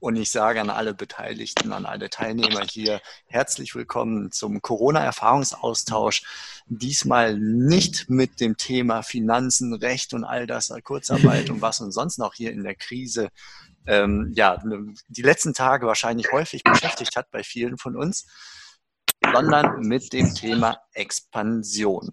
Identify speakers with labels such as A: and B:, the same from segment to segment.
A: Und ich sage an alle Beteiligten, an alle Teilnehmer hier herzlich willkommen zum Corona-Erfahrungsaustausch. Diesmal nicht mit dem Thema Finanzen, Recht und all das, Kurzarbeit und was uns sonst noch hier in der Krise ähm, ja, die letzten Tage wahrscheinlich häufig beschäftigt hat bei vielen von uns, sondern mit dem Thema Expansion.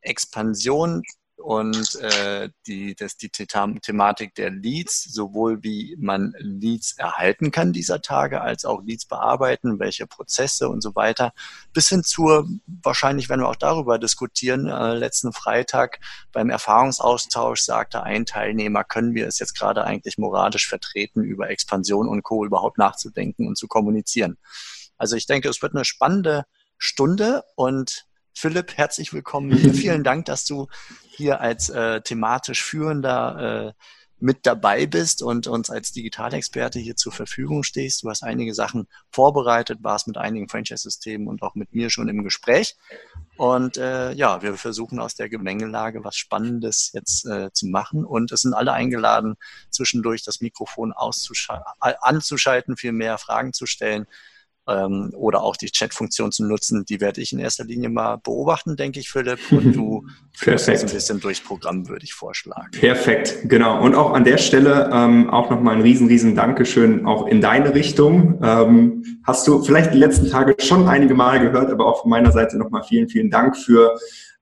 A: Expansion und äh, die, das, die Thematik der Leads, sowohl wie man Leads erhalten kann dieser Tage, als auch Leads bearbeiten, welche Prozesse und so weiter, bis hin zur, wahrscheinlich werden wir auch darüber diskutieren, äh, letzten Freitag beim Erfahrungsaustausch sagte ein Teilnehmer, können wir es jetzt gerade eigentlich moralisch vertreten, über Expansion und Co. überhaupt nachzudenken und zu kommunizieren. Also ich denke, es wird eine spannende Stunde und Philipp, herzlich willkommen. Vielen Dank, dass du hier als äh, thematisch Führender äh, mit dabei bist und uns als Digitalexperte hier zur Verfügung stehst. Du hast einige Sachen vorbereitet, warst mit einigen Franchise-Systemen und auch mit mir schon im Gespräch. Und äh, ja, wir versuchen aus der Gemengelage was Spannendes jetzt äh, zu machen. Und es sind alle eingeladen, zwischendurch das Mikrofon anzuschalten, viel mehr Fragen zu stellen ähm, oder auch die Chat-Funktion zu nutzen, die werde ich in erster Linie mal beobachten, denke ich, Philipp. Und du führst uns ein bisschen durchs Programm, würde ich vorschlagen.
B: Perfekt, genau. Und auch an der Stelle ähm, auch nochmal ein riesen, riesen Dankeschön auch in deine Richtung. Ähm, hast du vielleicht die letzten Tage schon einige Mal gehört, aber auch von meiner Seite nochmal vielen, vielen Dank für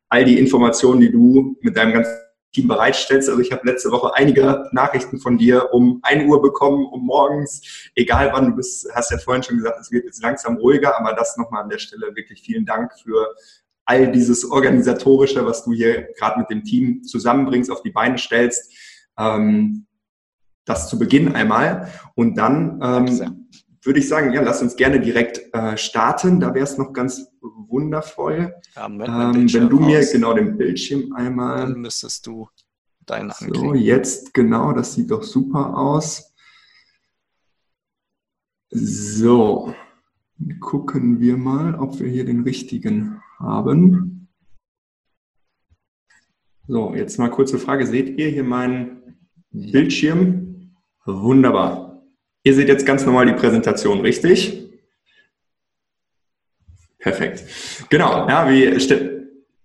B: all die Informationen, die du mit deinem ganzen Team bereitstellst. Also ich habe letzte Woche einige Nachrichten von dir um 1 Uhr bekommen, um morgens, egal wann du bist, hast ja vorhin schon gesagt, es wird jetzt langsam ruhiger, aber das nochmal an der Stelle wirklich vielen Dank für all dieses Organisatorische, was du hier gerade mit dem Team zusammenbringst, auf die Beine stellst. Ähm, das zu Beginn einmal. Und dann ähm, würde ich sagen, ja, lass uns gerne direkt äh, starten. Da wäre es noch ganz wundervoll. Ja, ähm, wenn du mir genau den Bildschirm einmal.
A: Dann müsstest du deinen
B: so, anklicken. So, jetzt genau, das sieht doch super aus. So, gucken wir mal, ob wir hier den richtigen haben. So, jetzt mal kurze Frage. Seht ihr hier meinen Bildschirm? Wunderbar. Ihr seht jetzt ganz normal die Präsentation, richtig? Perfekt. Genau, ja, wie,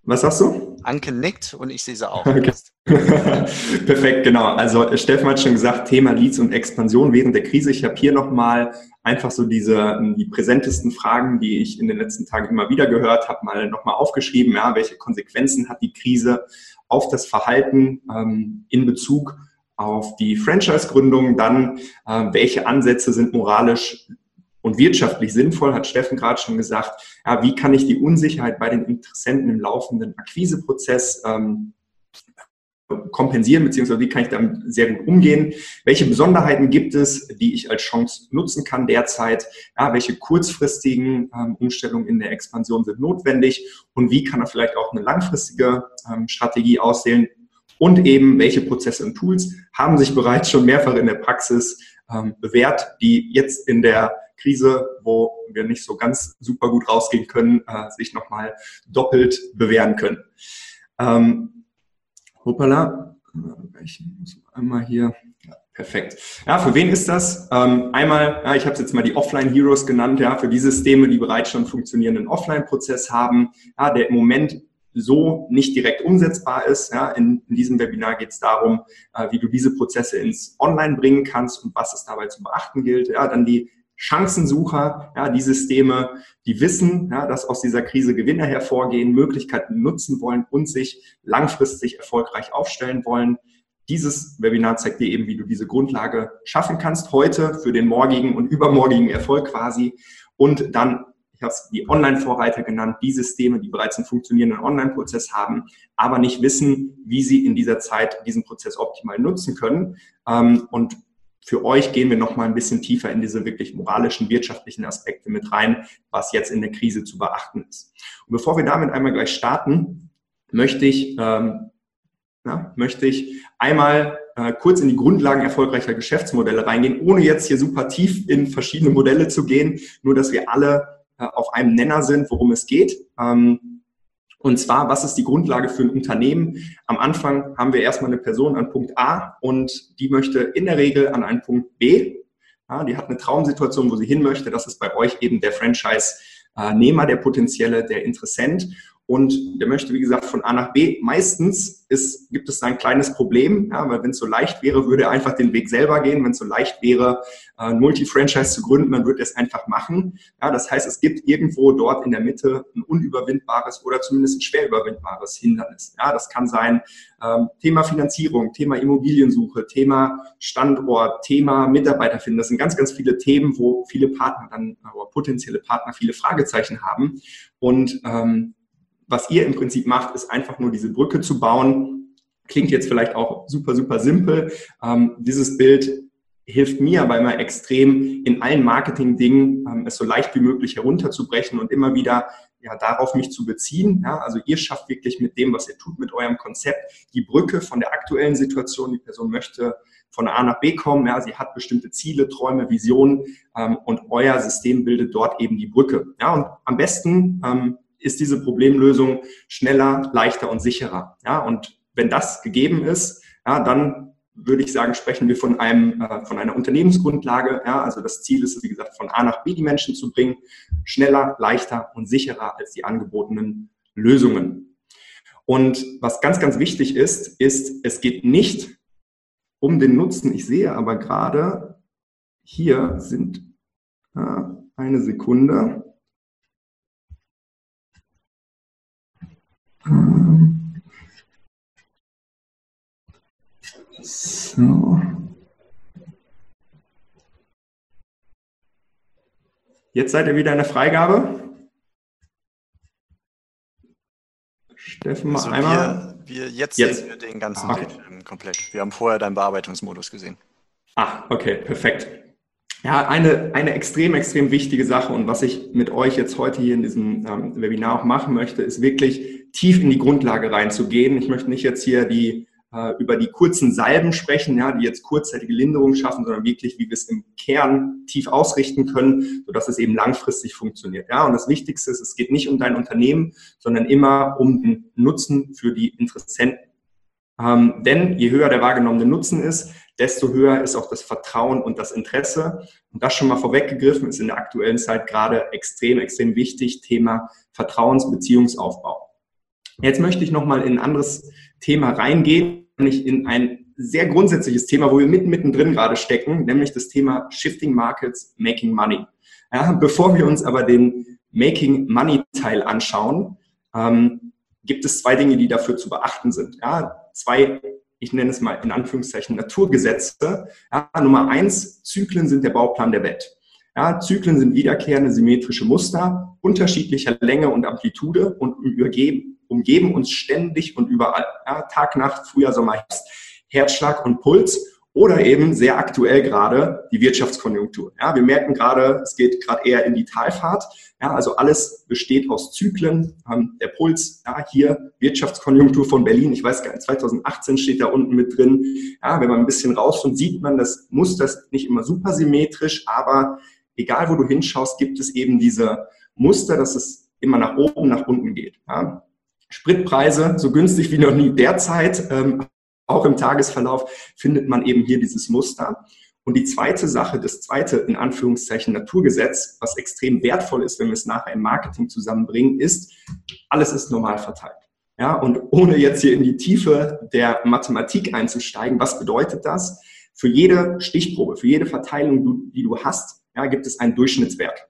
B: was sagst du?
A: Anke nickt und ich sehe sie auch.
B: Okay. Perfekt, genau. Also Steffen hat schon gesagt, Thema Leads und Expansion während der Krise. Ich habe hier nochmal einfach so diese die präsentesten Fragen, die ich in den letzten Tagen immer wieder gehört habe, mal nochmal aufgeschrieben. Ja, welche Konsequenzen hat die Krise auf das Verhalten ähm, in Bezug auf die Franchise-Gründung, dann äh, welche Ansätze sind moralisch und wirtschaftlich sinnvoll, hat Steffen gerade schon gesagt. Ja, wie kann ich die Unsicherheit bei den Interessenten im laufenden Akquiseprozess ähm, kompensieren, beziehungsweise wie kann ich damit sehr gut umgehen? Welche Besonderheiten gibt es, die ich als Chance nutzen kann derzeit? Ja, welche kurzfristigen ähm, Umstellungen in der Expansion sind notwendig? Und wie kann er vielleicht auch eine langfristige ähm, Strategie aussehen, und eben welche Prozesse und Tools haben sich bereits schon mehrfach in der Praxis ähm, bewährt, die jetzt in der Krise, wo wir nicht so ganz super gut rausgehen können, äh, sich nochmal doppelt bewähren können. Ähm, hoppala, ich muss einmal hier Perfekt. Ja, für wen ist das? Ähm, einmal, ja, ich habe jetzt mal die Offline Heroes genannt, ja, für die Systeme, die bereits schon funktionierenden Offline-Prozess haben, ja, der im Moment so nicht direkt umsetzbar ist. Ja, in, in diesem Webinar geht es darum, äh, wie du diese Prozesse ins Online bringen kannst und was es dabei zu beachten gilt. Ja, dann die Chancensucher, ja, die Systeme, die wissen, ja, dass aus dieser Krise Gewinner hervorgehen, Möglichkeiten nutzen wollen und sich langfristig erfolgreich aufstellen wollen. Dieses Webinar zeigt dir eben, wie du diese Grundlage schaffen kannst, heute für den morgigen und übermorgigen Erfolg quasi. Und dann habe es die Online-Vorreiter genannt, die Systeme, die bereits einen funktionierenden Online-Prozess haben, aber nicht wissen, wie sie in dieser Zeit diesen Prozess optimal nutzen können. Ähm, und für euch gehen wir noch mal ein bisschen tiefer in diese wirklich moralischen, wirtschaftlichen Aspekte mit rein, was jetzt in der Krise zu beachten ist. Und bevor wir damit einmal gleich starten, möchte ich, ähm, ja, möchte ich einmal äh, kurz in die Grundlagen erfolgreicher Geschäftsmodelle reingehen, ohne jetzt hier super tief in verschiedene Modelle zu gehen, nur dass wir alle auf einem Nenner sind, worum es geht. Ähm, und zwar, was ist die Grundlage für ein Unternehmen? Am Anfang haben wir erstmal eine Person an Punkt A und die möchte in der Regel an einen Punkt B. Ja, die hat eine Traumsituation, wo sie hin möchte. Das ist bei euch eben der Franchise-Nehmer, der potenzielle, der Interessent und der möchte, wie gesagt, von A nach B. Meistens ist, gibt es da ein kleines Problem, ja, weil wenn es so leicht wäre, würde er einfach den Weg selber gehen. Wenn es so leicht wäre, äh, ein Multi-Franchise zu gründen, dann würde er es einfach machen. Ja, das heißt, es gibt irgendwo dort in der Mitte ein unüberwindbares oder zumindest ein schwer überwindbares Hindernis. Ja, das kann sein ähm, Thema Finanzierung, Thema Immobiliensuche, Thema Standort, Thema Mitarbeiter finden. Das sind ganz, ganz viele Themen, wo viele Partner dann, oder potenzielle Partner viele Fragezeichen haben. Und ähm, was ihr im Prinzip macht, ist einfach nur diese Brücke zu bauen. Klingt jetzt vielleicht auch super, super simpel. Ähm, dieses Bild hilft mir aber immer extrem in allen Marketing-Dingen, ähm, es so leicht wie möglich herunterzubrechen und immer wieder ja, darauf mich zu beziehen. Ja, also ihr schafft wirklich mit dem, was ihr tut, mit eurem Konzept, die Brücke von der aktuellen Situation. Die Person möchte von A nach B kommen. Ja, sie hat bestimmte Ziele, Träume, Visionen ähm, und euer System bildet dort eben die Brücke. Ja, und am besten ähm, ist diese Problemlösung schneller, leichter und sicherer. Ja, und wenn das gegeben ist, ja, dann würde ich sagen, sprechen wir von einem, äh, von einer Unternehmensgrundlage. Ja, also das Ziel ist, wie gesagt, von A nach B die Menschen zu bringen, schneller, leichter und sicherer als die angebotenen Lösungen. Und was ganz, ganz wichtig ist, ist, es geht nicht um den Nutzen. Ich sehe aber gerade, hier sind äh, eine Sekunde. So. Jetzt seid ihr wieder in der Freigabe.
A: Steffen, mal also einmal. Wir, wir jetzt, jetzt, sehen wir den ganzen okay. Film komplett. Wir haben vorher deinen Bearbeitungsmodus gesehen.
B: Ah, okay, perfekt. Ja, eine, eine extrem, extrem wichtige Sache und was ich mit euch jetzt heute hier in diesem ähm, Webinar auch machen möchte, ist wirklich tief in die Grundlage reinzugehen. Ich möchte nicht jetzt hier die äh, über die kurzen Salben sprechen, ja, die jetzt kurzzeitige Linderung schaffen, sondern wirklich, wie wir es im Kern tief ausrichten können, sodass es eben langfristig funktioniert. Ja, und das Wichtigste ist, es geht nicht um dein Unternehmen, sondern immer um den Nutzen für die Interessenten. Ähm, denn je höher der wahrgenommene Nutzen ist, desto höher ist auch das Vertrauen und das Interesse. Und das schon mal vorweggegriffen ist in der aktuellen Zeit gerade extrem, extrem wichtig, Thema Vertrauensbeziehungsaufbau. Jetzt möchte ich nochmal in ein anderes Thema reingehen, nämlich in ein sehr grundsätzliches Thema, wo wir mitten mittendrin gerade stecken, nämlich das Thema Shifting Markets, Making Money. Ja, bevor wir uns aber den Making Money Teil anschauen, ähm, gibt es zwei Dinge, die dafür zu beachten sind. Ja, zwei, ich nenne es mal in Anführungszeichen Naturgesetze. Ja, Nummer eins, Zyklen sind der Bauplan der Welt. Ja, Zyklen sind wiederkehrende symmetrische Muster unterschiedlicher Länge und Amplitude und übergeben, umgeben uns ständig und überall. Ja, Tag, Nacht, Frühjahr, Sommer, Herbst, Herzschlag und Puls oder eben sehr aktuell gerade die Wirtschaftskonjunktur. Ja, wir merken gerade, es geht gerade eher in die Talfahrt. Ja, also alles besteht aus Zyklen. Ähm, der Puls, ja, hier Wirtschaftskonjunktur von Berlin, ich weiß gar nicht, 2018 steht da unten mit drin. Ja, wenn man ein bisschen rauskommt, sieht man, das Muster ist nicht immer super symmetrisch, aber egal wo du hinschaust, gibt es eben diese Muster, dass es immer nach oben, nach unten geht. Ja. Spritpreise so günstig wie noch nie derzeit. Ähm, auch im Tagesverlauf findet man eben hier dieses Muster. Und die zweite Sache, das zweite in Anführungszeichen Naturgesetz, was extrem wertvoll ist, wenn wir es nachher im Marketing zusammenbringen, ist, alles ist normal verteilt. Ja, und ohne jetzt hier in die Tiefe der Mathematik einzusteigen, was bedeutet das? Für jede Stichprobe, für jede Verteilung, die du hast, ja, gibt es einen Durchschnittswert.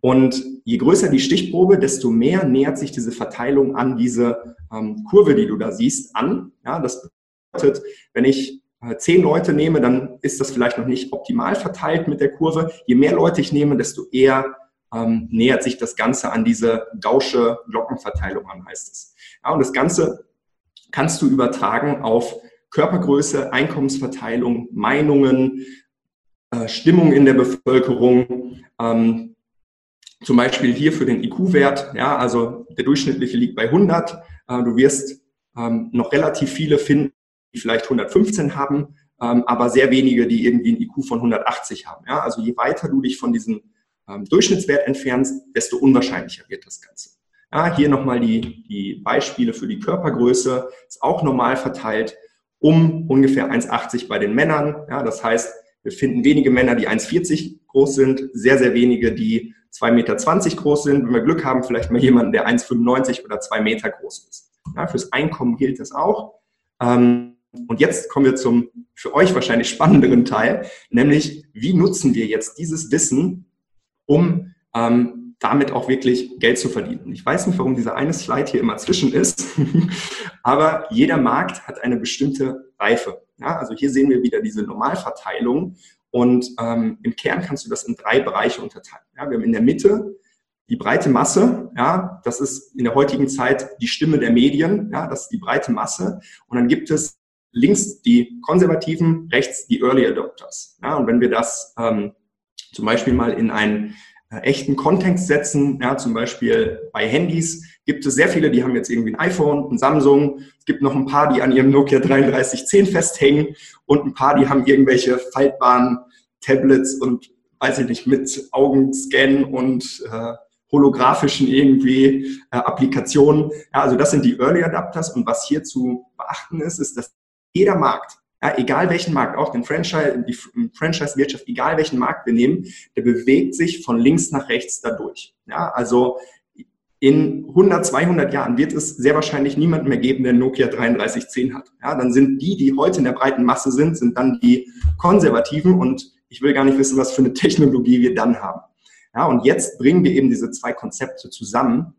B: Und je größer die Stichprobe, desto mehr nähert sich diese Verteilung an diese ähm, Kurve, die du da siehst, an. Ja, das bedeutet, wenn ich äh, zehn Leute nehme, dann ist das vielleicht noch nicht optimal verteilt mit der Kurve. Je mehr Leute ich nehme, desto eher ähm, nähert sich das Ganze an diese gausche Glockenverteilung an, heißt es. Ja, und das Ganze kannst du übertragen auf Körpergröße, Einkommensverteilung, Meinungen, äh, Stimmung in der Bevölkerung. Ähm, zum Beispiel hier für den IQ-Wert, ja, also der durchschnittliche liegt bei 100. Äh, du wirst ähm, noch relativ viele finden, die vielleicht 115 haben, ähm, aber sehr wenige, die irgendwie ein IQ von 180 haben. Ja? Also je weiter du dich von diesem ähm, Durchschnittswert entfernst, desto unwahrscheinlicher wird das Ganze. Ja, hier nochmal die, die Beispiele für die Körpergröße, ist auch normal verteilt um ungefähr 1,80 bei den Männern. Ja, das heißt, wir finden wenige Männer, die 1,40 groß sind, sehr, sehr wenige, die 2,20 Meter groß sind. Wenn wir Glück haben, vielleicht mal jemanden, der 1,95 oder 2 Meter groß ist. Ja, fürs Einkommen gilt das auch. Ähm, und jetzt kommen wir zum für euch wahrscheinlich spannenderen Teil, nämlich wie nutzen wir jetzt dieses Wissen, um ähm, damit auch wirklich Geld zu verdienen. Ich weiß nicht, warum dieser eine Slide hier immer zwischen ist, aber jeder Markt hat eine bestimmte Reife. Ja, also hier sehen wir wieder diese Normalverteilung und ähm, im Kern kannst du das in drei Bereiche unterteilen. Ja, wir haben in der Mitte die breite Masse, ja, das ist in der heutigen Zeit die Stimme der Medien, ja, das ist die breite Masse. Und dann gibt es links die Konservativen, rechts die Early Adopters. Ja, und wenn wir das ähm, zum Beispiel mal in äh, echten Kontext setzen, ja, zum Beispiel bei Handys gibt es sehr viele, die haben jetzt irgendwie ein iPhone, ein Samsung. Es gibt noch ein paar, die an ihrem Nokia 3310 festhängen und ein paar, die haben irgendwelche faltbaren Tablets und weiß ich nicht, mit Augenscan und äh, holographischen irgendwie äh, Applikationen. Ja, also das sind die Early Adapters und was hier zu beachten ist, ist, dass jeder Markt, ja, egal welchen Markt, auch den Franchise, die Franchise-Wirtschaft, egal welchen Markt wir nehmen, der bewegt sich von links nach rechts dadurch. Ja, also in 100, 200 Jahren wird es sehr wahrscheinlich niemanden mehr geben, der Nokia 3310 hat. Ja, dann sind die, die heute in der breiten Masse sind, sind dann die Konservativen und ich will gar nicht wissen, was für eine Technologie wir dann haben. Ja, und jetzt bringen wir eben diese zwei Konzepte zusammen,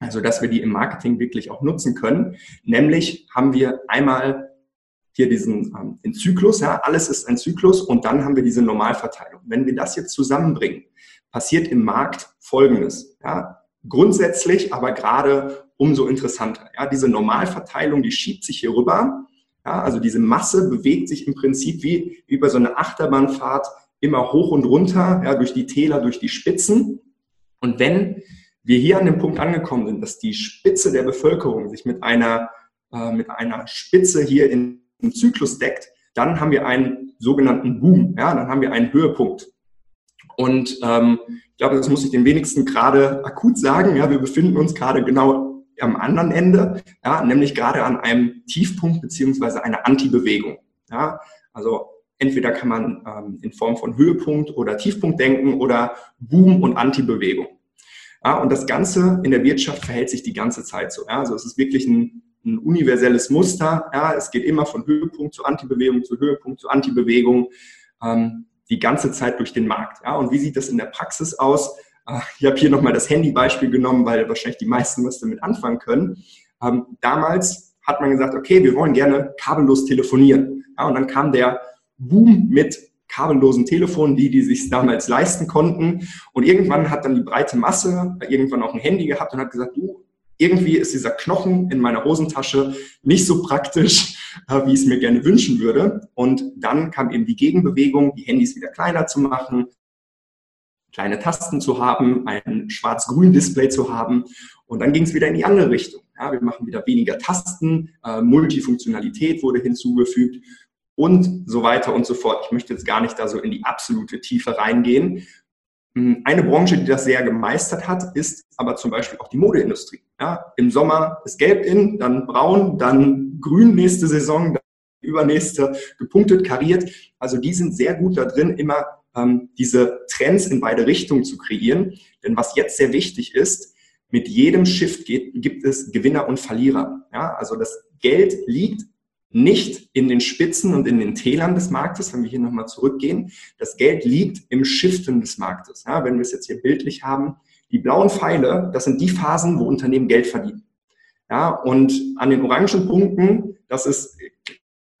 B: also dass wir die im Marketing wirklich auch nutzen können. Nämlich haben wir einmal hier diesen ähm, den Zyklus, ja, alles ist ein Zyklus und dann haben wir diese Normalverteilung. Wenn wir das jetzt zusammenbringen, passiert im Markt Folgendes. Ja, grundsätzlich, aber gerade umso interessanter. Ja, diese Normalverteilung, die schiebt sich hier rüber. Ja, also diese Masse bewegt sich im Prinzip wie, wie bei so einer Achterbahnfahrt immer hoch und runter, ja, durch die Täler, durch die Spitzen. Und wenn wir hier an dem Punkt angekommen sind, dass die Spitze der Bevölkerung sich mit einer, äh, mit einer Spitze hier in Zyklus deckt, dann haben wir einen sogenannten Boom, ja, dann haben wir einen Höhepunkt. Und ähm, ich glaube, das muss ich den wenigsten gerade akut sagen. Ja, wir befinden uns gerade genau am anderen Ende, ja, nämlich gerade an einem Tiefpunkt beziehungsweise einer Antibewegung. Ja, also entweder kann man ähm, in Form von Höhepunkt oder Tiefpunkt denken oder Boom und Antibewegung. Ja, und das Ganze in der Wirtschaft verhält sich die ganze Zeit so. Ja, also es ist wirklich ein ein universelles Muster. Ja, es geht immer von Höhepunkt zu Antibewegung zu Höhepunkt zu Antibewegung ähm, die ganze Zeit durch den Markt. Ja, und wie sieht das in der Praxis aus? Ich habe hier nochmal das Handybeispiel genommen, weil wahrscheinlich die meisten was damit anfangen können. Ähm, damals hat man gesagt, okay, wir wollen gerne kabellos telefonieren. Ja, und dann kam der Boom mit kabellosen Telefonen, die, die sich damals leisten konnten. Und irgendwann hat dann die breite Masse irgendwann auch ein Handy gehabt und hat gesagt, du, irgendwie ist dieser Knochen in meiner Hosentasche nicht so praktisch, äh, wie ich es mir gerne wünschen würde. Und dann kam eben die Gegenbewegung, die Handys wieder kleiner zu machen, kleine Tasten zu haben, ein schwarz-grün Display zu haben. Und dann ging es wieder in die andere Richtung. Ja, wir machen wieder weniger Tasten, äh, Multifunktionalität wurde hinzugefügt und so weiter und so fort. Ich möchte jetzt gar nicht da so in die absolute Tiefe reingehen. Hm, eine Branche, die das sehr gemeistert hat, ist aber zum Beispiel auch die Modeindustrie. Ja, Im Sommer ist gelb in, dann braun, dann grün nächste Saison, dann übernächste gepunktet, kariert. Also die sind sehr gut da drin, immer ähm, diese Trends in beide Richtungen zu kreieren. Denn was jetzt sehr wichtig ist, mit jedem Shift geht, gibt es Gewinner und Verlierer. Ja, also das Geld liegt nicht in den Spitzen und in den Tälern des Marktes, wenn wir hier nochmal zurückgehen. Das Geld liegt im Shiften des Marktes. Ja, wenn wir es jetzt hier bildlich haben, die blauen Pfeile, das sind die Phasen, wo Unternehmen Geld verdienen. Ja, und an den orangen Punkten, das ist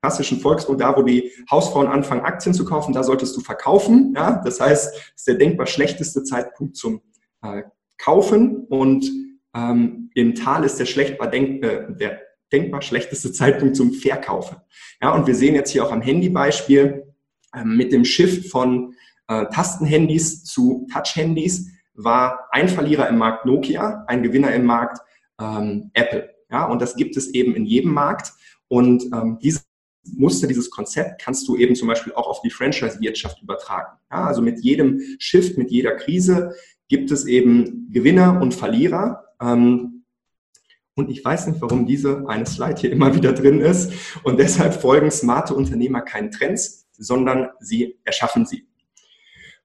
B: klassischen Volksmund, da wo die Hausfrauen anfangen, Aktien zu kaufen, da solltest du verkaufen. Ja, das heißt, das ist der denkbar schlechteste Zeitpunkt zum äh, Kaufen und ähm, im Tal ist der schlechtbar denk, äh, der denkbar schlechteste Zeitpunkt zum Verkaufen. Ja, und wir sehen jetzt hier auch am Handybeispiel, ähm, mit dem Shift von äh, Tastenhandys zu Touch-Handys war ein Verlierer im Markt Nokia, ein Gewinner im Markt ähm, Apple. Ja, und das gibt es eben in jedem Markt. Und ähm, dieses Muster, dieses Konzept kannst du eben zum Beispiel auch auf die Franchise-Wirtschaft übertragen. Ja, also mit jedem Shift, mit jeder Krise gibt es eben Gewinner und Verlierer. Ähm, und ich weiß nicht, warum diese eine Slide hier immer wieder drin ist. Und deshalb folgen smarte Unternehmer keinen Trends, sondern sie erschaffen sie.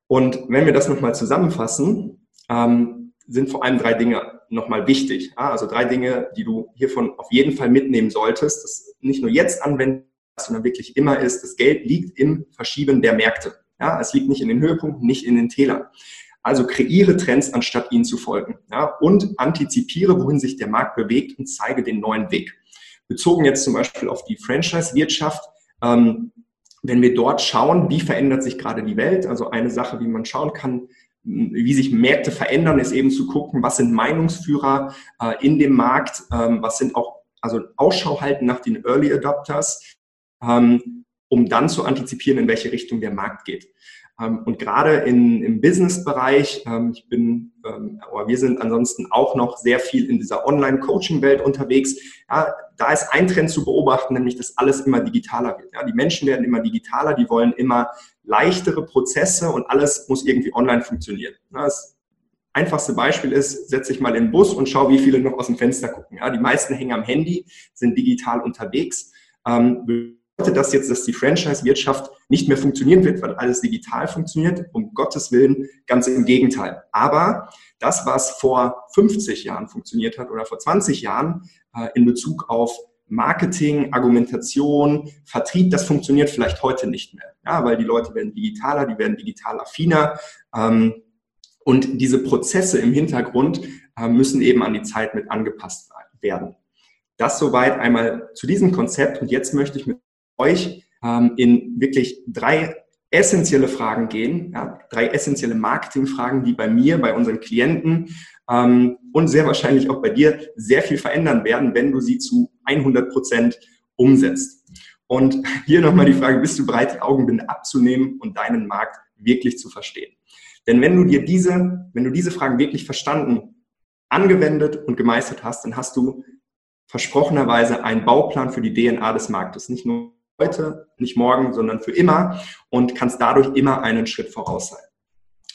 B: Und wenn wir das nochmal zusammenfassen, ähm, sind vor allem drei Dinge nochmal wichtig. Ja, also drei Dinge, die du hiervon auf jeden Fall mitnehmen solltest, das nicht nur jetzt anwenden, sondern wirklich immer ist, das Geld liegt im Verschieben der Märkte. Ja, es liegt nicht in den Höhepunkten, nicht in den Tälern. Also kreiere Trends, anstatt ihnen zu folgen. Ja, und antizipiere, wohin sich der Markt bewegt und zeige den neuen Weg. Bezogen jetzt zum Beispiel auf die Franchise-Wirtschaft, ähm, wenn wir dort schauen, wie verändert sich gerade die Welt, also eine Sache, wie man schauen kann, wie sich Märkte verändern, ist eben zu gucken, was sind Meinungsführer äh, in dem Markt, ähm, was sind auch, also Ausschau halten nach den Early Adopters, ähm, um dann zu antizipieren, in welche Richtung der Markt geht. Ähm, und gerade im Business-Bereich, ähm, ich bin, ähm, aber wir sind ansonsten auch noch sehr viel in dieser Online-Coaching-Welt unterwegs. Ja, da ist ein Trend zu beobachten, nämlich dass alles immer digitaler wird. Ja, die Menschen werden immer digitaler, die wollen immer leichtere Prozesse und alles muss irgendwie online funktionieren. Ja, das einfachste Beispiel ist, setze ich mal in den Bus und schau, wie viele noch aus dem Fenster gucken. Ja, die meisten hängen am Handy, sind digital unterwegs. Ähm, das jetzt, dass die Franchise-Wirtschaft nicht mehr funktionieren wird, weil alles digital funktioniert? Um Gottes Willen, ganz im Gegenteil. Aber das, was vor 50 Jahren funktioniert hat oder vor 20 Jahren äh, in Bezug auf Marketing, Argumentation, Vertrieb, das funktioniert vielleicht heute nicht mehr. Ja, weil die Leute werden digitaler, die werden digital affiner. Ähm, und diese Prozesse im Hintergrund äh, müssen eben an die Zeit mit angepasst werden. Das soweit einmal zu diesem Konzept. Und jetzt möchte ich mit euch ähm, in wirklich drei essentielle Fragen gehen, ja, drei essentielle Marketingfragen, die bei mir, bei unseren Klienten ähm, und sehr wahrscheinlich auch bei dir sehr viel verändern werden, wenn du sie zu 100 Prozent umsetzt. Und hier nochmal die Frage, bist du bereit, die Augenbinde abzunehmen und deinen Markt wirklich zu verstehen? Denn wenn du dir diese, wenn du diese Fragen wirklich verstanden, angewendet und gemeistert hast, dann hast du versprochenerweise einen Bauplan für die DNA des Marktes. Nicht nur heute, nicht morgen, sondern für immer und kannst dadurch immer einen Schritt voraus sein.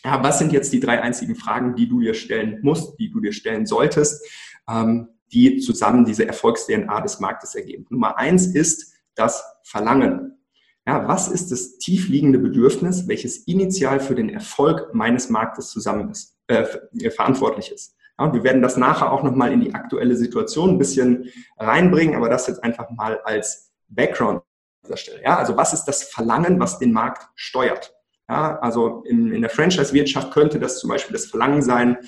B: Ja, was sind jetzt die drei einzigen Fragen, die du dir stellen musst, die du dir stellen solltest, ähm, die zusammen diese Erfolgs-DNA des Marktes ergeben? Nummer eins ist das Verlangen. Ja, was ist das tiefliegende Bedürfnis, welches initial für den Erfolg meines Marktes zusammen ist, äh, verantwortlich ist? Ja, und wir werden das nachher auch nochmal in die aktuelle Situation ein bisschen reinbringen, aber das jetzt einfach mal als Background dieser Stelle. Ja, also was ist das Verlangen, was den Markt steuert? Ja, also in, in der Franchise-Wirtschaft könnte das zum Beispiel das Verlangen sein,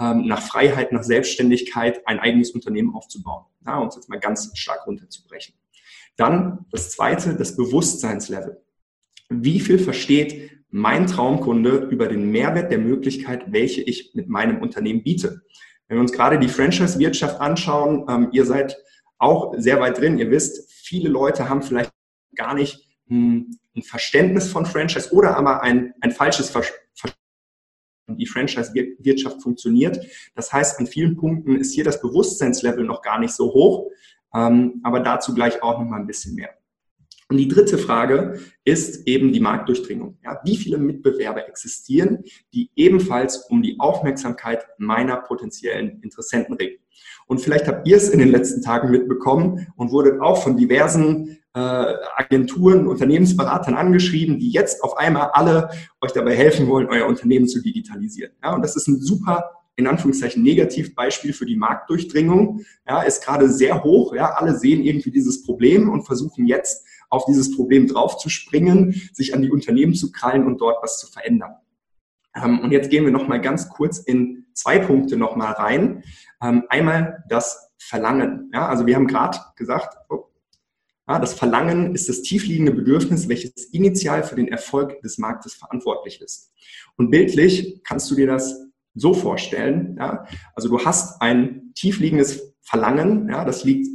B: ähm, nach Freiheit, nach Selbstständigkeit ein eigenes Unternehmen aufzubauen. Ja, um es jetzt mal ganz stark runterzubrechen. Dann das zweite, das Bewusstseinslevel. Wie viel versteht mein Traumkunde über den Mehrwert der Möglichkeit, welche ich mit meinem Unternehmen biete? Wenn wir uns gerade die Franchise-Wirtschaft anschauen, ähm, ihr seid auch sehr weit drin. Ihr wisst, viele Leute haben vielleicht gar nicht ein Verständnis von Franchise oder aber ein, ein falsches Verständnis die Franchise-Wirtschaft funktioniert. Das heißt, an vielen Punkten ist hier das Bewusstseinslevel noch gar nicht so hoch, ähm, aber dazu gleich auch noch mal ein bisschen mehr. Und die dritte Frage ist eben die Marktdurchdringung. Ja, wie viele Mitbewerber existieren, die ebenfalls um die Aufmerksamkeit meiner potenziellen Interessenten ringen? Und vielleicht habt ihr es in den letzten Tagen mitbekommen und wurdet auch von diversen äh, Agenturen, Unternehmensberatern angeschrieben, die jetzt auf einmal alle euch dabei helfen wollen, euer Unternehmen zu digitalisieren. Ja, und das ist ein super in Anführungszeichen Negativbeispiel für die Marktdurchdringung, ja, ist gerade sehr hoch. Ja, alle sehen irgendwie dieses Problem und versuchen jetzt auf dieses Problem draufzuspringen, sich an die Unternehmen zu krallen und dort was zu verändern. Ähm, und jetzt gehen wir noch mal ganz kurz in zwei Punkte noch mal rein. Ähm, einmal das Verlangen. Ja, also wir haben gerade gesagt, oh, ja, das Verlangen ist das tiefliegende Bedürfnis, welches initial für den Erfolg des Marktes verantwortlich ist. Und bildlich kannst du dir das so vorstellen. Ja, also du hast ein tiefliegendes Verlangen, ja, das liegt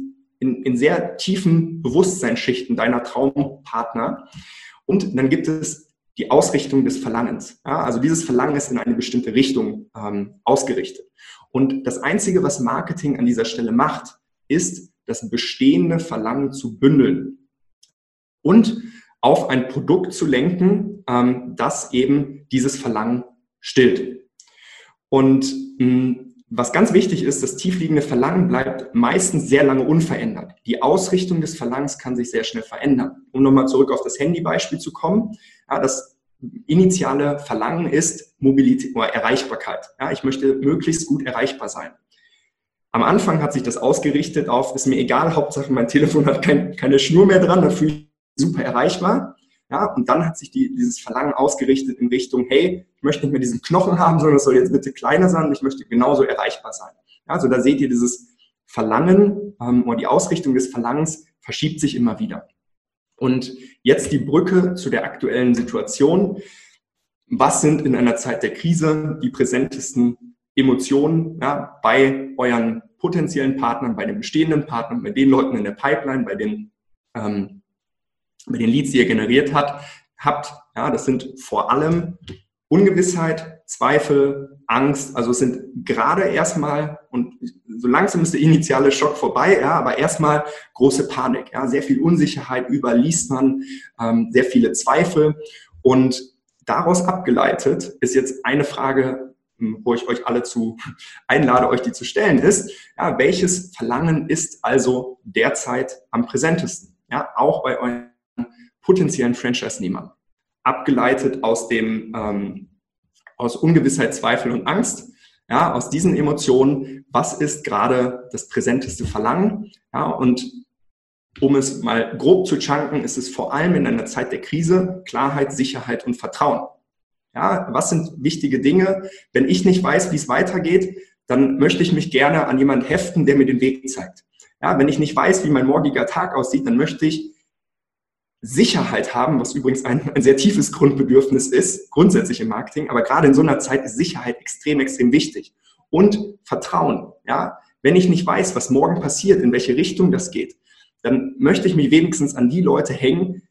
B: in, in sehr tiefen Bewusstseinsschichten deiner Traumpartner. Und dann gibt es die Ausrichtung des Verlangens. Ja, also dieses Verlangen ist in eine bestimmte Richtung ähm, ausgerichtet. Und das Einzige, was Marketing an dieser Stelle macht, ist, das bestehende Verlangen zu bündeln und auf ein Produkt zu lenken, ähm, das eben dieses Verlangen stillt. Und mh, hm, was ganz wichtig ist, das tiefliegende Verlangen bleibt meistens sehr lange unverändert. Die Ausrichtung des Verlangens kann sich sehr schnell verändern. Um nochmal zurück auf das Handybeispiel zu kommen, ja, das initiale Verlangen ist Mobilität oder Erreichbarkeit. Ja, ich möchte möglichst gut erreichbar sein. Am Anfang hat sich das ausgerichtet auf, ist mir egal, Hauptsache mein Telefon hat kein, keine Schnur mehr dran, da fühle ich super erreichbar. Ja, und dann hat sich die, dieses Verlangen ausgerichtet in Richtung, hey, ich möchte nicht mehr diesen Knochen haben, sondern es soll jetzt bitte kleiner sein und ich möchte genauso erreichbar sein. Ja, also da seht ihr dieses Verlangen ähm, oder die Ausrichtung des Verlangens verschiebt sich immer wieder. Und jetzt die Brücke zu der aktuellen Situation. Was sind in einer Zeit der Krise die präsentesten Emotionen ja, bei euren potenziellen Partnern, bei den bestehenden Partnern, bei den Leuten in der Pipeline, bei den ähm, mit den Leads, die ihr generiert hat, habt. Ja, das sind vor allem Ungewissheit, Zweifel, Angst. Also es sind gerade erstmal, und so langsam ist der initiale Schock vorbei, ja, aber erstmal große Panik. Ja, sehr viel Unsicherheit, überliest man, ähm, sehr viele Zweifel. Und daraus abgeleitet ist jetzt eine Frage, hm, wo ich euch alle zu einlade, euch die zu stellen, ist, ja, welches Verlangen ist also derzeit am präsentesten? Ja, auch bei euren potenziellen Franchise-Nehmern. Abgeleitet aus dem, ähm, aus Ungewissheit, Zweifel und Angst, ja, aus diesen Emotionen, was ist gerade das präsenteste Verlangen, ja, und um es mal grob zu chunken, ist es vor allem in einer Zeit der Krise Klarheit, Sicherheit und Vertrauen. Ja, was sind wichtige Dinge? Wenn ich nicht weiß, wie es weitergeht, dann möchte ich mich gerne an jemanden heften, der mir den Weg zeigt. Ja, wenn ich nicht weiß, wie mein morgiger Tag aussieht, dann möchte ich Sicherheit haben, was übrigens ein, ein sehr tiefes Grundbedürfnis ist, grundsätzlich im Marketing, aber gerade in so einer Zeit ist Sicherheit extrem, extrem wichtig. Und Vertrauen, ja. Wenn ich nicht weiß, was morgen passiert, in welche Richtung das geht, dann möchte ich mich wenigstens an die Leute hängen,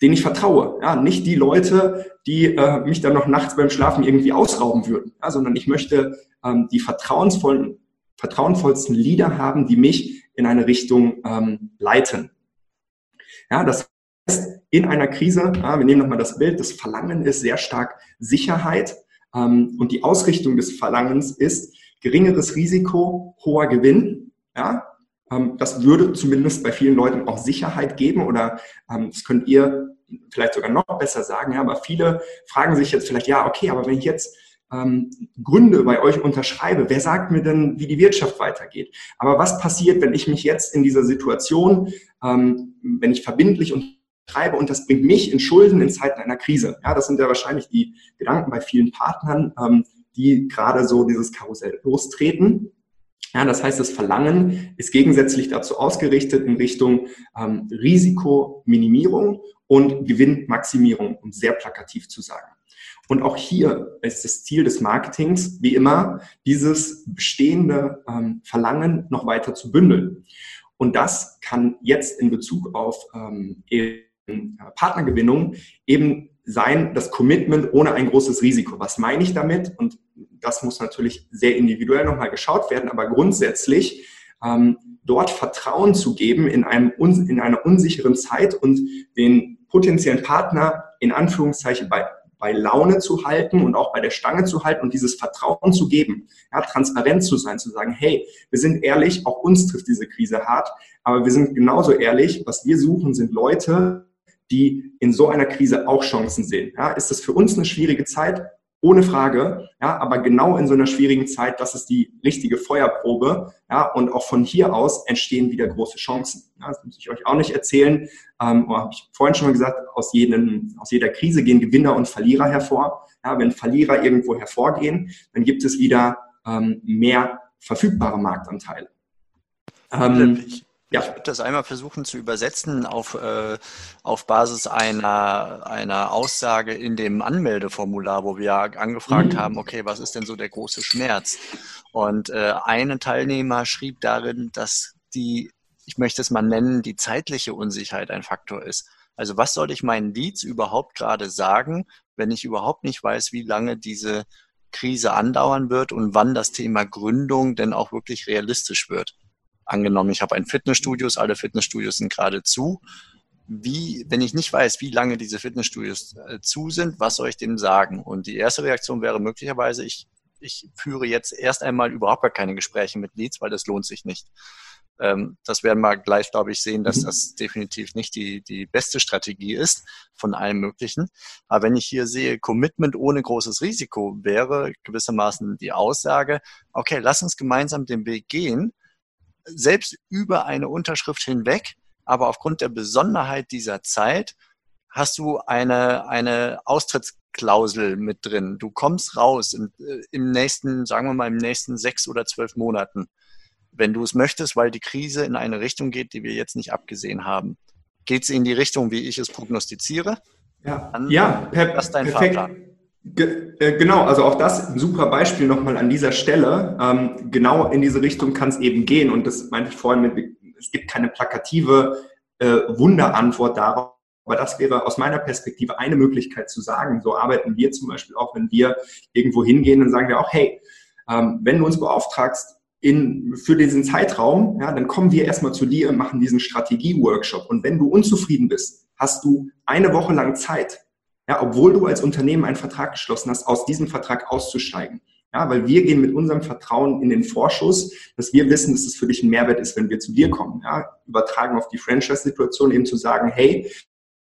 B: denen ich vertraue. Ja, nicht die Leute, die äh, mich dann noch nachts beim Schlafen irgendwie ausrauben würden, ja, sondern ich möchte ähm, die vertrauensvollen, vertrauensvollsten Leader haben, die mich in eine Richtung ähm, leiten. Ja, das in einer Krise, ja, wir nehmen nochmal das Bild, das Verlangen ist sehr stark Sicherheit ähm, und die Ausrichtung des Verlangens ist geringeres Risiko, hoher Gewinn. Ja, ähm, das würde zumindest bei vielen Leuten auch Sicherheit geben oder ähm, das könnt ihr vielleicht sogar noch besser sagen. Ja, aber viele fragen sich jetzt vielleicht, ja, okay, aber wenn ich jetzt ähm, Gründe bei euch unterschreibe, wer sagt mir denn, wie die Wirtschaft weitergeht? Aber was passiert, wenn ich mich jetzt in dieser Situation, ähm, wenn ich verbindlich und treibe und das bringt mich in Schulden in Zeiten einer Krise. Ja, das sind ja wahrscheinlich die Gedanken bei vielen Partnern, ähm, die gerade so dieses Karussell lostreten. Ja, das heißt, das Verlangen ist gegensätzlich dazu ausgerichtet in Richtung ähm, Risikominimierung und Gewinnmaximierung, um sehr plakativ zu sagen. Und auch hier ist das Ziel des Marketings, wie immer, dieses bestehende ähm, Verlangen noch weiter zu bündeln. Und das kann jetzt in Bezug auf ähm, Partnergewinnung eben sein, das Commitment ohne ein großes Risiko. Was meine ich damit? Und das muss natürlich sehr individuell nochmal geschaut werden, aber grundsätzlich ähm, dort Vertrauen zu geben in, einem, in einer unsicheren Zeit und den potenziellen Partner in Anführungszeichen bei bei Laune zu halten und auch bei der Stange zu halten und dieses Vertrauen zu geben, ja, transparent zu sein, zu sagen, hey, wir sind ehrlich, auch uns trifft diese Krise hart, aber wir sind genauso ehrlich, was wir suchen, sind Leute, die in so einer Krise auch Chancen sehen. Ja, ist das für uns eine schwierige Zeit? Ohne Frage, ja, aber genau in so einer schwierigen Zeit, das ist die richtige Feuerprobe, ja, und auch von hier aus entstehen wieder große Chancen. Ja, das muss ich euch auch nicht erzählen, ähm, habe ich vorhin schon mal gesagt, aus, jedem, aus jeder Krise gehen Gewinner und Verlierer hervor. Ja, wenn Verlierer irgendwo hervorgehen, dann gibt es wieder ähm, mehr verfügbare Marktanteile.
A: Ähm, ja. Ich würde das einmal versuchen zu übersetzen auf, äh, auf Basis einer, einer Aussage in dem Anmeldeformular, wo wir angefragt mhm. haben, okay, was ist denn so der große Schmerz? Und äh, ein Teilnehmer schrieb darin, dass die, ich möchte es mal nennen, die zeitliche Unsicherheit ein Faktor ist. Also was soll ich meinen Leads überhaupt gerade sagen, wenn ich überhaupt nicht weiß, wie lange diese Krise andauern wird und wann das Thema Gründung denn auch wirklich realistisch wird? Angenommen, ich habe ein Fitnessstudio, alle Fitnessstudios sind gerade zu. Wie, wenn ich nicht weiß, wie lange diese Fitnessstudios äh, zu sind, was soll ich dem sagen? Und die erste Reaktion wäre möglicherweise, ich, ich führe jetzt erst einmal überhaupt gar keine Gespräche mit Leads, weil das lohnt sich nicht. Ähm, das werden wir gleich, glaube ich, sehen, dass mhm. das definitiv nicht die, die beste Strategie ist von allen möglichen. Aber wenn ich hier sehe, Commitment ohne großes Risiko wäre gewissermaßen die Aussage, okay, lass uns gemeinsam den Weg gehen, selbst über eine Unterschrift hinweg, aber aufgrund der Besonderheit dieser Zeit hast du eine, eine Austrittsklausel mit drin. Du kommst raus im, äh, im nächsten, sagen wir mal, im nächsten sechs oder zwölf Monaten wenn du es möchtest, weil die Krise in eine Richtung geht, die wir jetzt nicht abgesehen haben. Geht es in die Richtung, wie ich es prognostiziere?
B: Ja, ja per das ist dein perfekt. Fahrplan. Äh, genau, also auch das ein super Beispiel nochmal an dieser Stelle. Ähm, genau in diese Richtung kann es eben gehen. Und das meinte ich vorhin mit, es gibt keine plakative äh, Wunderantwort darauf. Aber das wäre aus meiner Perspektive eine Möglichkeit zu sagen. So arbeiten wir zum Beispiel auch, wenn wir irgendwo hingehen, dann sagen wir auch, hey, ähm, wenn du uns beauftragst, in, für diesen Zeitraum, ja, dann kommen wir erstmal zu dir und machen diesen Strategie-Workshop. Und wenn du unzufrieden bist, hast du eine Woche lang Zeit, ja, obwohl du als Unternehmen einen Vertrag geschlossen hast, aus diesem Vertrag auszusteigen. Ja, weil wir gehen mit unserem Vertrauen in den Vorschuss, dass wir wissen, dass es für dich ein Mehrwert ist, wenn wir zu dir kommen. Ja, übertragen auf die Franchise-Situation eben zu sagen, hey,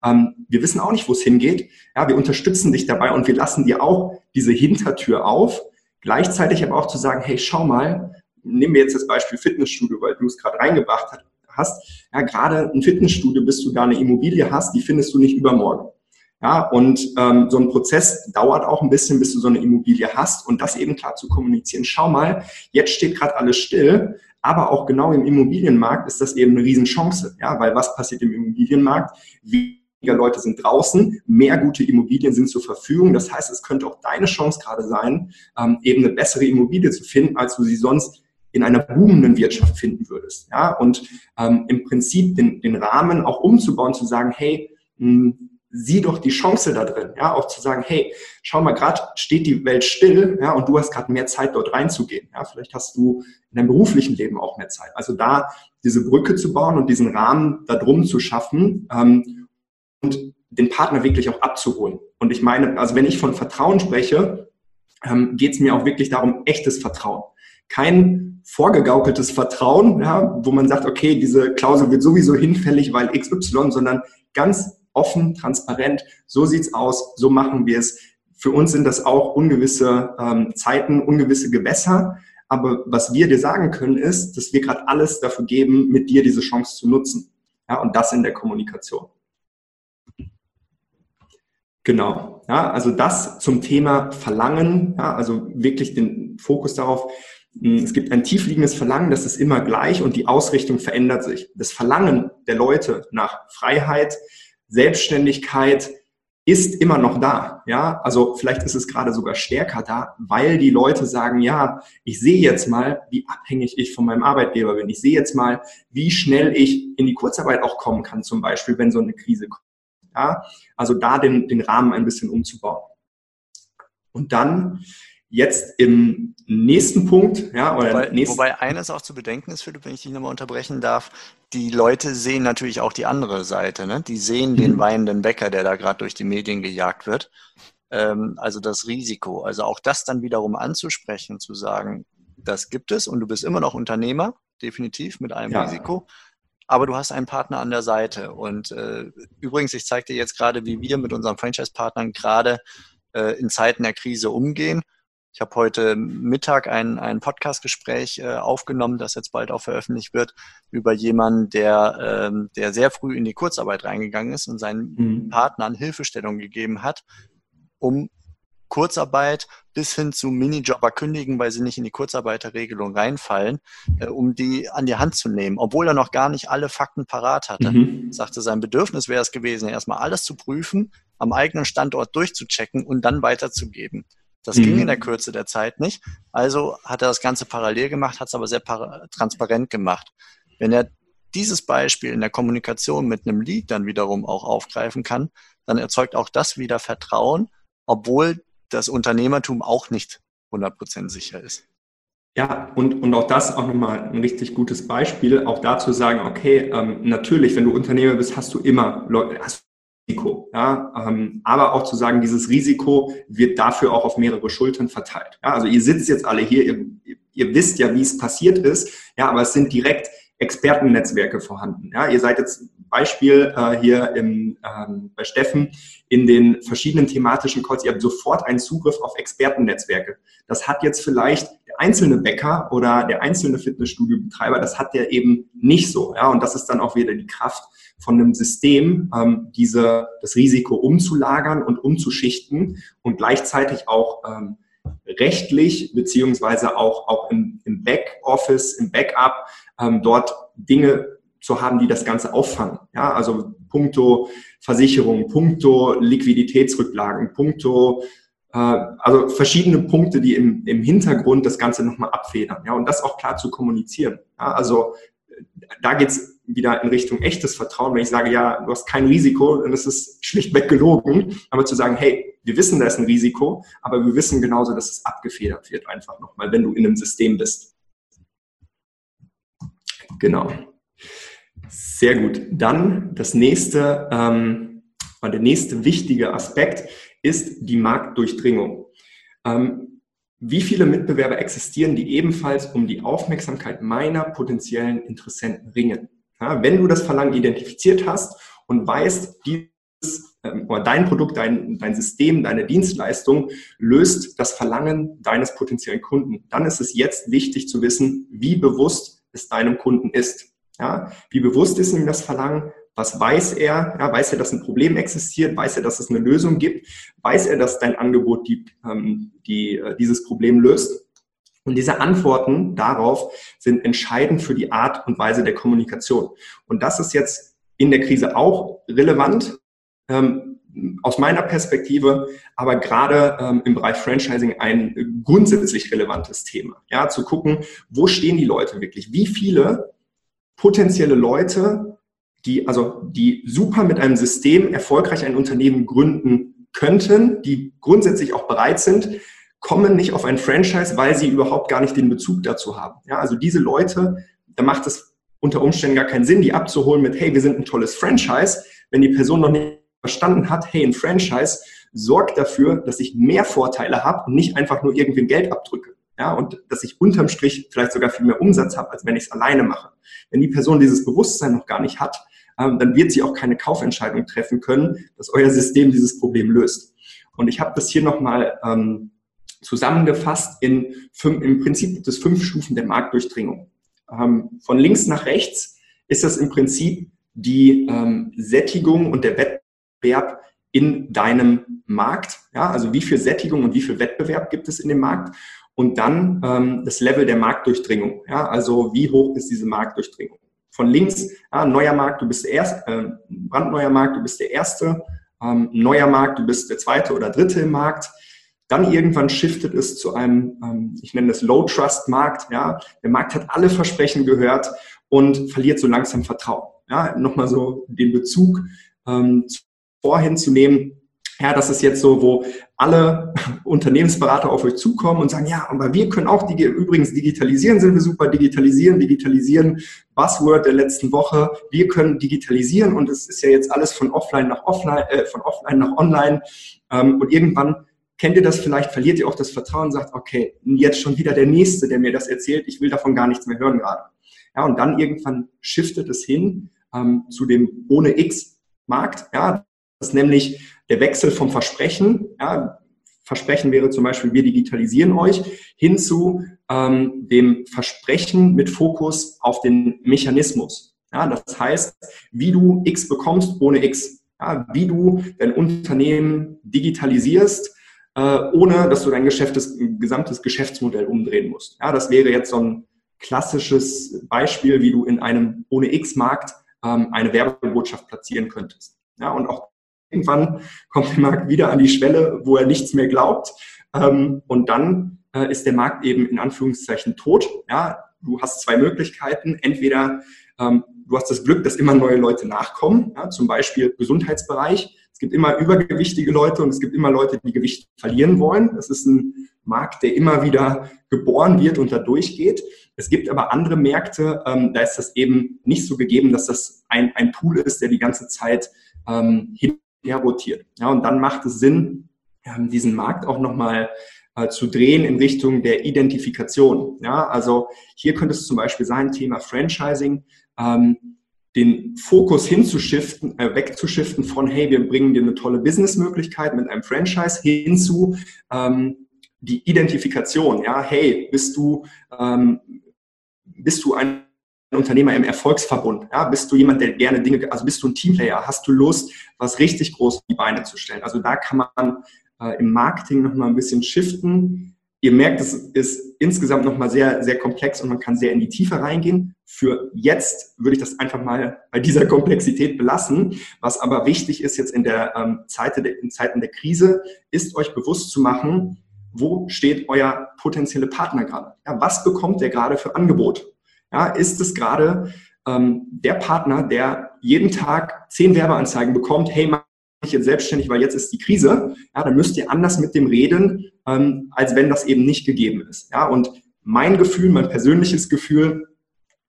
B: ähm, wir wissen auch nicht, wo es hingeht. Ja, wir unterstützen dich dabei und wir lassen dir auch diese Hintertür auf. Gleichzeitig aber auch zu sagen, hey, schau mal, nehmen wir jetzt das Beispiel Fitnessstudio, weil du es gerade reingebracht hast. Ja, gerade ein Fitnessstudio, bis du da eine Immobilie hast, die findest du nicht übermorgen. Ja, und ähm, so ein Prozess dauert auch ein bisschen, bis du so eine Immobilie hast und das eben klar zu kommunizieren. Schau mal, jetzt steht gerade alles still, aber auch genau im Immobilienmarkt ist das eben eine Riesenchance. Ja, weil was passiert im Immobilienmarkt? Weniger Leute sind draußen, mehr gute Immobilien sind zur Verfügung. Das heißt, es könnte auch deine Chance gerade sein, ähm, eben eine bessere Immobilie zu finden, als du sie sonst in einer boomenden Wirtschaft finden würdest. Ja? Und ähm, im Prinzip den, den Rahmen auch umzubauen, zu sagen, hey, mh, hm, sieh doch die Chance da drin, ja, auch zu sagen, hey, schau mal, gerade steht die Welt still, ja, und du hast gerade mehr Zeit dort reinzugehen, ja, vielleicht hast du in deinem beruflichen Leben auch mehr Zeit. Also da diese Brücke zu bauen und diesen Rahmen da drum zu schaffen ähm, und den Partner wirklich auch abzuholen. Und ich meine, also wenn ich von Vertrauen spreche, ähm, geht es mir auch wirklich darum, echtes Vertrauen. Kein vorgegaukeltes Vertrauen, ja, wo man sagt, okay, diese Klausel wird sowieso hinfällig, weil XY, sondern ganz offen, transparent, so sieht's aus, so machen wir es. Für uns sind das auch ungewisse ähm, Zeiten, ungewisse Gewässer. Aber was wir dir sagen können, ist, dass wir gerade alles dafür geben, mit dir diese Chance zu nutzen. Ja, und das in der Kommunikation. Genau. Ja, also das zum Thema Verlangen, ja, also wirklich den Fokus darauf, hm, es gibt ein tiefliegendes Verlangen, das ist immer gleich und die Ausrichtung verändert sich. Das Verlangen der Leute nach Freiheit, Selbstständigkeit ist immer noch da. Ja, also vielleicht ist es gerade sogar stärker da, weil die Leute sagen, ja, ich sehe jetzt mal, wie abhängig ich von meinem Arbeitgeber bin. Ich sehe jetzt mal, wie schnell ich in die Kurzarbeit auch kommen kann, zum Beispiel, wenn so eine Krise kommt. Ja, also da den, den Rahmen ein bisschen umzubauen. Und dann Jetzt im nächsten Punkt, ja,
A: oder wobei, nächsten wobei eines auch zu bedenken ist, Philipp, wenn ich dich nochmal unterbrechen darf, die Leute sehen natürlich auch die andere Seite, ne? Die sehen mhm. den weinenden Bäcker, der da gerade durch die Medien gejagt wird. Ähm, also das Risiko. Also auch das dann wiederum anzusprechen, zu sagen, das gibt es und du bist immer noch Unternehmer, definitiv mit einem ja. Risiko aber du hast einen Partner an der Seite. Und äh, übrigens, ich zeige dir jetzt gerade, wie wir mit unseren Franchise-Partnern gerade äh, in Zeiten der Krise umgehen. Ich habe heute Mittag ein, ein Podcast-Gespräch äh, aufgenommen, das jetzt bald auch veröffentlicht wird, über jemanden, der, ähm, der sehr früh in die Kurzarbeit reingegangen ist und seinen mhm. Partnern Hilfestellung gegeben hat, um Kurzarbeit bis hin zu Minijobber kündigen, weil sie nicht in die Kurzarbeiterregelung reinfallen, äh, um die an die Hand zu nehmen, obwohl er noch gar nicht alle Fakten parat hatte. Mhm. Sagte, sein Bedürfnis wäre es gewesen, erstmal alles zu prüfen, am eigenen Standort durchzuchecken und dann weiterzugeben. Das mhm. ging in der Kürze der Zeit nicht. Also hat er das Ganze parallel gemacht, hat es aber sehr transparent gemacht. Wenn er dieses Beispiel in der Kommunikation mit einem Lead dann wiederum auch aufgreifen kann, dann erzeugt auch das wieder Vertrauen, obwohl das Unternehmertum auch nicht 100% sicher ist.
B: Ja, und, und auch das auch nochmal ein richtig gutes Beispiel, auch dazu sagen, okay, ähm, natürlich, wenn du Unternehmer bist, hast du immer Leute, hast Risiko. Ja, ähm, aber auch zu sagen, dieses Risiko wird dafür auch auf mehrere Schultern verteilt. Ja, also ihr sitzt jetzt alle hier, ihr, ihr wisst ja, wie es passiert ist, ja, aber es sind direkt Expertennetzwerke vorhanden. Ja, ihr seid jetzt Beispiel äh, hier im, ähm, bei Steffen in den verschiedenen thematischen Calls. Ihr habt sofort einen Zugriff auf Expertennetzwerke. Das hat jetzt vielleicht der einzelne Bäcker oder der einzelne Fitnessstudio-Betreiber, das hat der eben nicht so. Ja, und das ist dann auch wieder die Kraft von einem System, ähm, diese, das Risiko umzulagern und umzuschichten und gleichzeitig auch ähm, rechtlich beziehungsweise auch, auch im, im Backoffice, im Backup ähm, dort Dinge zu haben, die das Ganze auffangen. Ja, also puncto Versicherung, puncto Liquiditätsrücklagen, puncto äh, also verschiedene Punkte, die im, im Hintergrund das Ganze nochmal abfedern. Ja, und das auch klar zu kommunizieren. Ja, also da geht's wieder in Richtung echtes Vertrauen. Wenn ich sage, ja, du hast kein Risiko, dann ist es schlichtweg gelogen. Aber zu sagen, hey, wir wissen, da ist ein Risiko, aber wir wissen genauso, dass es abgefedert wird einfach nochmal, wenn du in einem System bist. Genau. Sehr gut. Dann das nächste, ähm, der nächste wichtige Aspekt ist die Marktdurchdringung. Ähm, wie viele Mitbewerber existieren, die ebenfalls um die Aufmerksamkeit meiner potenziellen Interessenten ringen? Ja, wenn du das Verlangen identifiziert hast und weißt, dieses, ähm, oder dein Produkt, dein, dein System, deine Dienstleistung löst das Verlangen deines potenziellen Kunden, dann ist es jetzt wichtig zu wissen, wie bewusst es deinem Kunden ist. Ja, wie bewusst ist ihm das Verlangen? Was weiß er? Ja, weiß er, dass ein Problem existiert? Weiß er, dass es eine Lösung gibt? Weiß er, dass dein Angebot die, ähm, die, äh, dieses Problem löst? Und diese Antworten darauf sind entscheidend für die Art und Weise der Kommunikation. Und das ist jetzt in der Krise auch relevant, ähm, aus meiner Perspektive, aber gerade ähm, im Bereich Franchising ein grundsätzlich relevantes Thema. Ja, zu gucken, wo stehen die Leute wirklich? Wie viele potenzielle Leute, die, also, die super mit einem System erfolgreich ein Unternehmen gründen könnten, die grundsätzlich auch bereit sind, kommen nicht auf ein Franchise, weil sie überhaupt gar nicht den Bezug dazu haben. Ja, also diese Leute, da macht es unter Umständen gar keinen Sinn, die abzuholen mit, hey, wir sind ein tolles Franchise, wenn die Person noch nicht verstanden hat, hey, ein Franchise sorgt dafür, dass ich mehr Vorteile habe und nicht einfach nur irgendwie Geld abdrücke. Ja, und dass ich unterm Strich vielleicht sogar viel mehr Umsatz habe, als wenn ich es alleine mache. Wenn die Person dieses Bewusstsein noch gar nicht hat, ähm, dann wird sie auch keine Kaufentscheidung treffen können, dass euer System dieses Problem löst. Und ich habe das hier nochmal ähm, zusammengefasst in fünf, im Prinzip gibt es fünf Stufen der Marktdurchdringung. Ähm, von links nach rechts ist das im Prinzip die ähm, Sättigung und der Wettbewerb in deinem Markt. Ja, also wie viel Sättigung und wie viel Wettbewerb gibt es in dem Markt? Und dann ähm, das Level der Marktdurchdringung. Ja, also wie hoch ist diese Marktdurchdringung? Von links, ja, neuer Markt, du bist der erste, äh, brandneuer Markt, du bist der erste, ähm, neuer Markt, du bist der zweite oder dritte im Markt. Dann irgendwann shiftet es zu einem, ähm, ich nenne das Low-Trust-Markt. Ja, der Markt hat alle Versprechen gehört und verliert so langsam Vertrauen. Ja, nochmal so den Bezug ähm, vorhin zu nehmen, ja, das ist jetzt so, wo alle Unternehmensberater auf euch zukommen und sagen, ja, aber wir können auch, digi übrigens digitalisieren sind wir super, digitalisieren, digitalisieren, Buzzword der letzten Woche, wir können digitalisieren und es ist ja jetzt alles von offline nach offline, äh, von offline nach online ähm, und irgendwann kennt ihr das vielleicht, verliert ihr auch das Vertrauen sagt, okay, jetzt schon wieder der Nächste, der mir das erzählt, ich will davon gar nichts mehr hören gerade. Ja, und dann irgendwann shiftet es hin ähm, zu dem ohne X Markt, ja, das ist nämlich der Wechsel vom Versprechen, ja, Versprechen wäre zum Beispiel, wir digitalisieren euch, hin zu ähm, dem Versprechen mit Fokus auf den Mechanismus. Ja, das heißt, wie du X bekommst ohne X. Ja, wie du dein Unternehmen digitalisierst, ohne dass du dein gesamtes Geschäftsmodell umdrehen musst. Ja, das wäre jetzt so ein klassisches Beispiel, wie du in einem ohne X-Markt ähm, eine Werbebotschaft platzieren könntest. Ja, und auch Irgendwann kommt der Markt wieder an die Schwelle, wo er nichts mehr glaubt. Ähm, und dann äh, ist der Markt eben in Anführungszeichen tot. Ja, du hast zwei Möglichkeiten. Entweder ähm, du hast das Glück, dass immer neue Leute nachkommen, ja, zum Beispiel Gesundheitsbereich. Es gibt immer übergewichtige Leute und es gibt immer Leute, die Gewicht verlieren wollen. Das ist ein Markt, der immer wieder geboren wird und da durchgeht. Es gibt aber andere Märkte, ähm, da ist das eben nicht so gegeben, dass das ein, ein Pool ist, der die ganze Zeit ähm, hin und her rotiert. Ja, und dann macht es Sinn, ähm, diesen Markt auch nochmal äh, zu drehen in Richtung der Identifikation. Ja, also hier könnte es zum Beispiel sein, Thema Franchising, ähm, den Fokus hinzuschiften, äh, wegzuschiften von, hey, wir bringen dir eine tolle Businessmöglichkeit mit einem Franchise hin zu ähm, die Identifikation. Ja, hey, bist du, ähm, bist du ein Unternehmer im Erfolgsverbund? Ja, bist du jemand, der gerne Dinge, also bist du ein Teamplayer? Hast du Lust, was richtig groß auf die Beine zu stellen? Also da kann man äh, im Marketing nochmal ein bisschen shiften. Ihr merkt, es ist insgesamt nochmal sehr, sehr komplex und man kann sehr in die Tiefe reingehen. Für jetzt würde ich das einfach mal bei dieser Komplexität belassen. Was aber wichtig ist jetzt in der ähm, Zeit in Zeiten der Krise, ist euch bewusst zu machen, wo steht euer potenzielle Partner gerade? Ja, was bekommt der gerade für Angebot? Ja, ist es gerade ähm, der Partner, der jeden Tag zehn Werbeanzeigen bekommt, hey, ich jetzt selbstständig, weil jetzt ist die Krise, ja, dann müsst ihr anders mit dem reden, ähm, als wenn das eben nicht gegeben ist. Ja, und mein Gefühl, mein persönliches Gefühl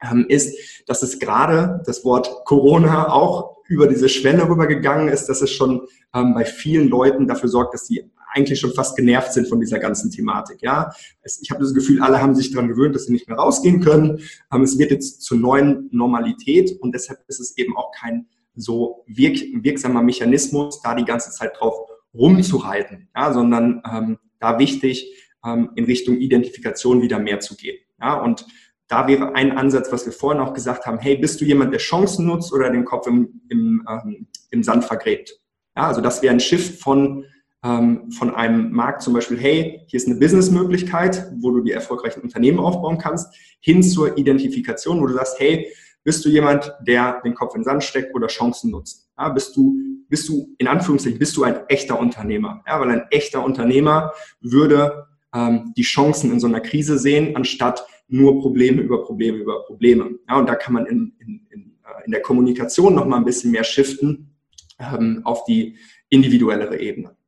B: ähm, ist, dass es gerade das Wort Corona auch über diese Schwelle rübergegangen ist, dass es schon ähm, bei vielen Leuten dafür sorgt, dass sie eigentlich schon fast genervt sind von dieser ganzen Thematik. Ja, es, ich habe das Gefühl, alle haben sich daran gewöhnt, dass sie nicht mehr rausgehen können. Ähm, es wird jetzt zur neuen Normalität und deshalb ist es eben auch kein so wirk wirksamer Mechanismus, da die ganze Zeit drauf rumzureiten, ja, sondern ähm, da wichtig, ähm, in Richtung Identifikation wieder mehr zu gehen. Ja, und da wäre ein Ansatz, was wir vorhin auch gesagt haben, hey, bist du jemand, der Chancen nutzt oder den Kopf im, im, ähm, im Sand vergräbt? Ja, also das wäre ein Shift von, ähm, von einem Markt zum Beispiel, hey, hier ist eine Businessmöglichkeit, wo du die erfolgreichen Unternehmen aufbauen kannst, hin zur Identifikation, wo du sagst, hey, bist du jemand, der den Kopf in den Sand steckt oder Chancen nutzt? Ja, bist du, bist du, in Anführungszeichen, bist du ein echter Unternehmer? Ja, weil ein echter Unternehmer würde ähm, die Chancen in so einer Krise sehen, anstatt nur Probleme über Probleme über Probleme. Ja, und da kann man in, in, in, äh, in der Kommunikation noch mal ein bisschen mehr shiften ähm, auf die individuellere Ebene.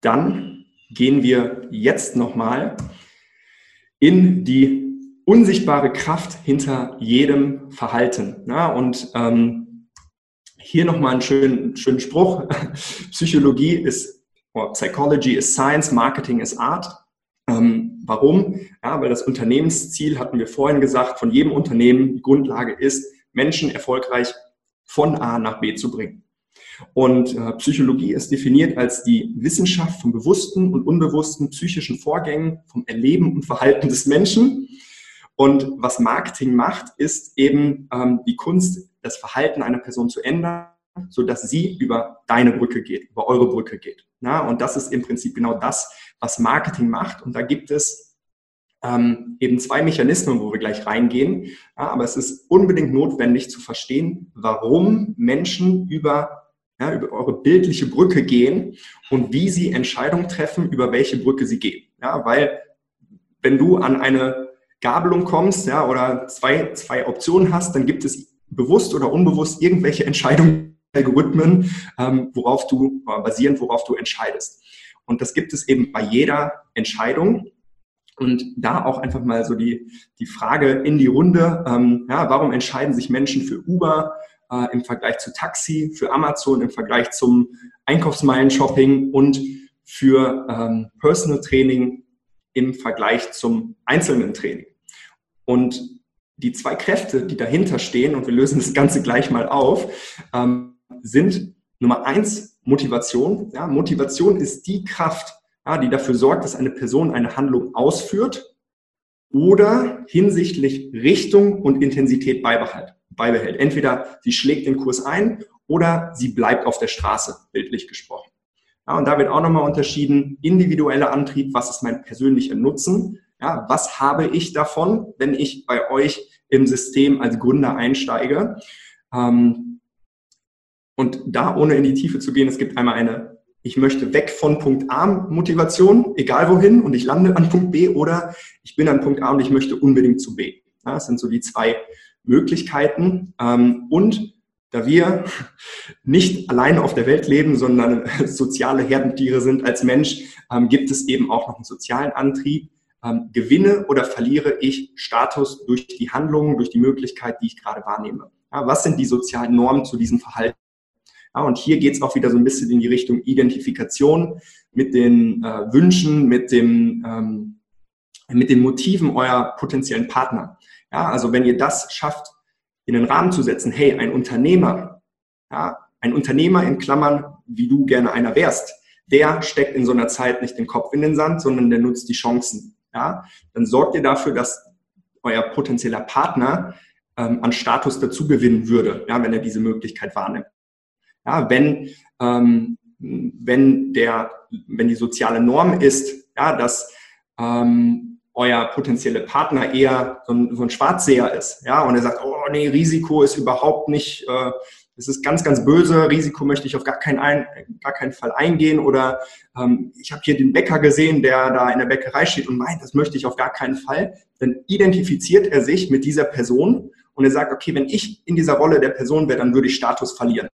B: Dann gehen wir jetzt noch mal in die unsichtbare Kraft hinter jedem Verhalten. Ja, und ähm, hier nochmal einen schönen, schönen Spruch. Psychologie ist, or Psychology is Science, Marketing is Art. Ähm, warum? Ja, weil das Unternehmensziel, hatten wir vorhin gesagt, von jedem Unternehmen, die Grundlage ist, Menschen erfolgreich von A nach B zu bringen. Und äh, Psychologie ist definiert als die Wissenschaft von bewussten und unbewussten psychischen Vorgängen, vom Erleben und Verhalten des Menschen und was Marketing macht, ist eben ähm, die Kunst, das Verhalten einer Person zu ändern, so dass sie über deine Brücke geht, über eure Brücke geht. Na, und das ist im Prinzip genau das, was Marketing macht. Und da gibt es ähm, eben zwei Mechanismen, wo wir gleich reingehen. Ja, aber es ist unbedingt notwendig zu verstehen, warum Menschen über, ja, über eure bildliche Brücke gehen und wie sie Entscheidungen treffen, über welche Brücke sie gehen. Ja, weil wenn du an eine Gabelung kommst, ja, oder zwei, zwei Optionen hast, dann gibt es bewusst oder unbewusst irgendwelche Entscheidungen, Algorithmen, ähm, worauf du, äh, basierend worauf du entscheidest. Und das gibt es eben bei jeder Entscheidung. Und da auch einfach mal so die, die Frage in die Runde, ähm, ja, warum entscheiden sich Menschen für Uber äh, im Vergleich zu Taxi, für Amazon im Vergleich zum Einkaufsmeilen-Shopping und für ähm, Personal Training im Vergleich zum einzelnen Training. Und die zwei Kräfte, die dahinter stehen, und wir lösen das Ganze gleich mal auf, ähm, sind Nummer eins Motivation. Ja, Motivation ist die Kraft, ja, die dafür sorgt, dass eine Person eine Handlung ausführt oder hinsichtlich Richtung und Intensität beibehält. beibehält. Entweder sie schlägt den Kurs ein oder sie bleibt auf der Straße, bildlich gesprochen. Ja, und da wird auch nochmal unterschieden, individueller Antrieb, was ist mein persönlicher Nutzen ja, was habe ich davon, wenn ich bei euch im System als Gründer einsteige? Ähm, und da ohne in die Tiefe zu gehen, es gibt einmal eine, ich möchte weg von Punkt A Motivation, egal wohin, und ich lande an Punkt B, oder ich bin an Punkt A und ich möchte unbedingt zu B. Ja, das sind so die zwei Möglichkeiten. Ähm, und da wir nicht alleine auf der Welt leben, sondern soziale Herdentiere sind als Mensch, ähm, gibt es eben auch noch einen sozialen Antrieb. Ähm, gewinne oder verliere ich Status durch die Handlungen, durch die Möglichkeit, die ich gerade wahrnehme? Ja, was sind die sozialen Normen zu diesem Verhalten? Ja, und hier geht es auch wieder so ein bisschen in die Richtung Identifikation mit den äh, Wünschen, mit, dem, ähm, mit den Motiven eurer potenziellen Partner. Ja, also wenn ihr das schafft, in den Rahmen zu setzen, hey, ein Unternehmer, ja, ein Unternehmer in Klammern, wie du gerne einer wärst, der steckt in so einer Zeit nicht den Kopf in den Sand, sondern der nutzt die Chancen. Ja, dann sorgt ihr dafür, dass euer potenzieller Partner ähm, an Status dazu gewinnen würde, ja, wenn er diese Möglichkeit wahrnimmt. Ja, wenn, ähm, wenn, der, wenn die soziale Norm ist, ja, dass ähm, euer potenzieller Partner eher so ein, so ein Schwarzseher ist, ja, und er sagt, oh nee, Risiko ist überhaupt nicht, äh, das ist ganz, ganz böse, Risiko möchte ich auf gar keinen, ein, gar keinen Fall eingehen oder ähm, ich habe hier den Bäcker gesehen, der da in der Bäckerei steht und meint, das möchte ich auf gar keinen Fall, dann identifiziert er sich mit dieser Person und er sagt, okay, wenn ich in dieser Rolle der Person wäre, dann würde ich Status verlieren.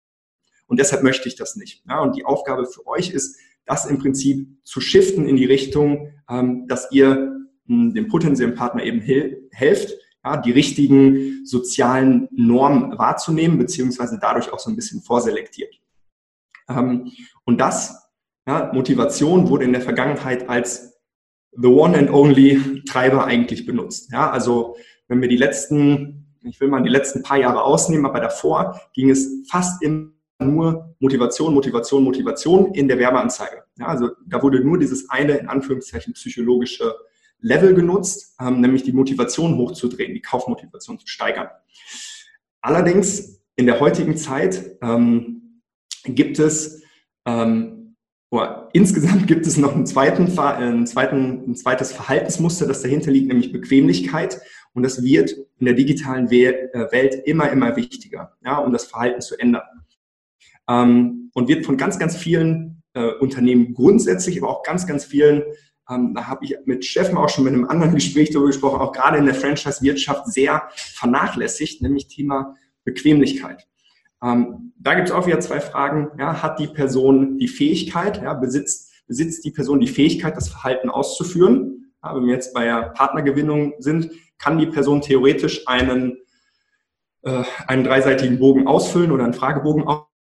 B: Und deshalb möchte ich das nicht. Ja, und die Aufgabe für euch ist, das im Prinzip zu shiften in die Richtung, ähm, dass ihr hm, dem potenziellen Partner eben helft, ja, die richtigen sozialen Normen wahrzunehmen, beziehungsweise dadurch auch so ein bisschen vorselektiert. Ähm, und das, ja, Motivation wurde in der Vergangenheit als the one and only Treiber eigentlich benutzt. Ja, also wenn wir die letzten, ich will mal die letzten paar Jahre ausnehmen, aber davor ging es fast immer nur Motivation, Motivation, Motivation in der Werbeanzeige. Ja, also da wurde nur dieses eine, in Anführungszeichen, psychologische Level genutzt, ähm, nämlich die Motivation hochzudrehen, die Kaufmotivation zu steigern. Allerdings in der heutigen Zeit ähm, gibt es, ähm, oder insgesamt gibt es noch einen zweiten, einen zweiten, ein zweites Verhaltensmuster, das dahinter liegt, nämlich Bequemlichkeit. Und das wird in der digitalen äh, Welt immer, immer wichtiger, ja, um das Verhalten zu ändern ähm, und wird von ganz, ganz vielen äh, Unternehmen grundsätzlich, aber auch ganz, ganz vielen, ähm, da habe ich mit Steffen auch schon mit einem anderen Gespräch darüber gesprochen, auch gerade in der Franchise-Wirtschaft sehr vernachlässigt, nämlich Thema Bequemlichkeit. Ähm, da gibt es auch wieder zwei Fragen. Ja, hat die Person die Fähigkeit, ja, besitzt, besitzt die Person die Fähigkeit, das Verhalten auszuführen? Ja, wenn wir jetzt bei der Partnergewinnung sind, kann die Person theoretisch einen, äh, einen dreiseitigen Bogen ausfüllen oder einen Fragebogen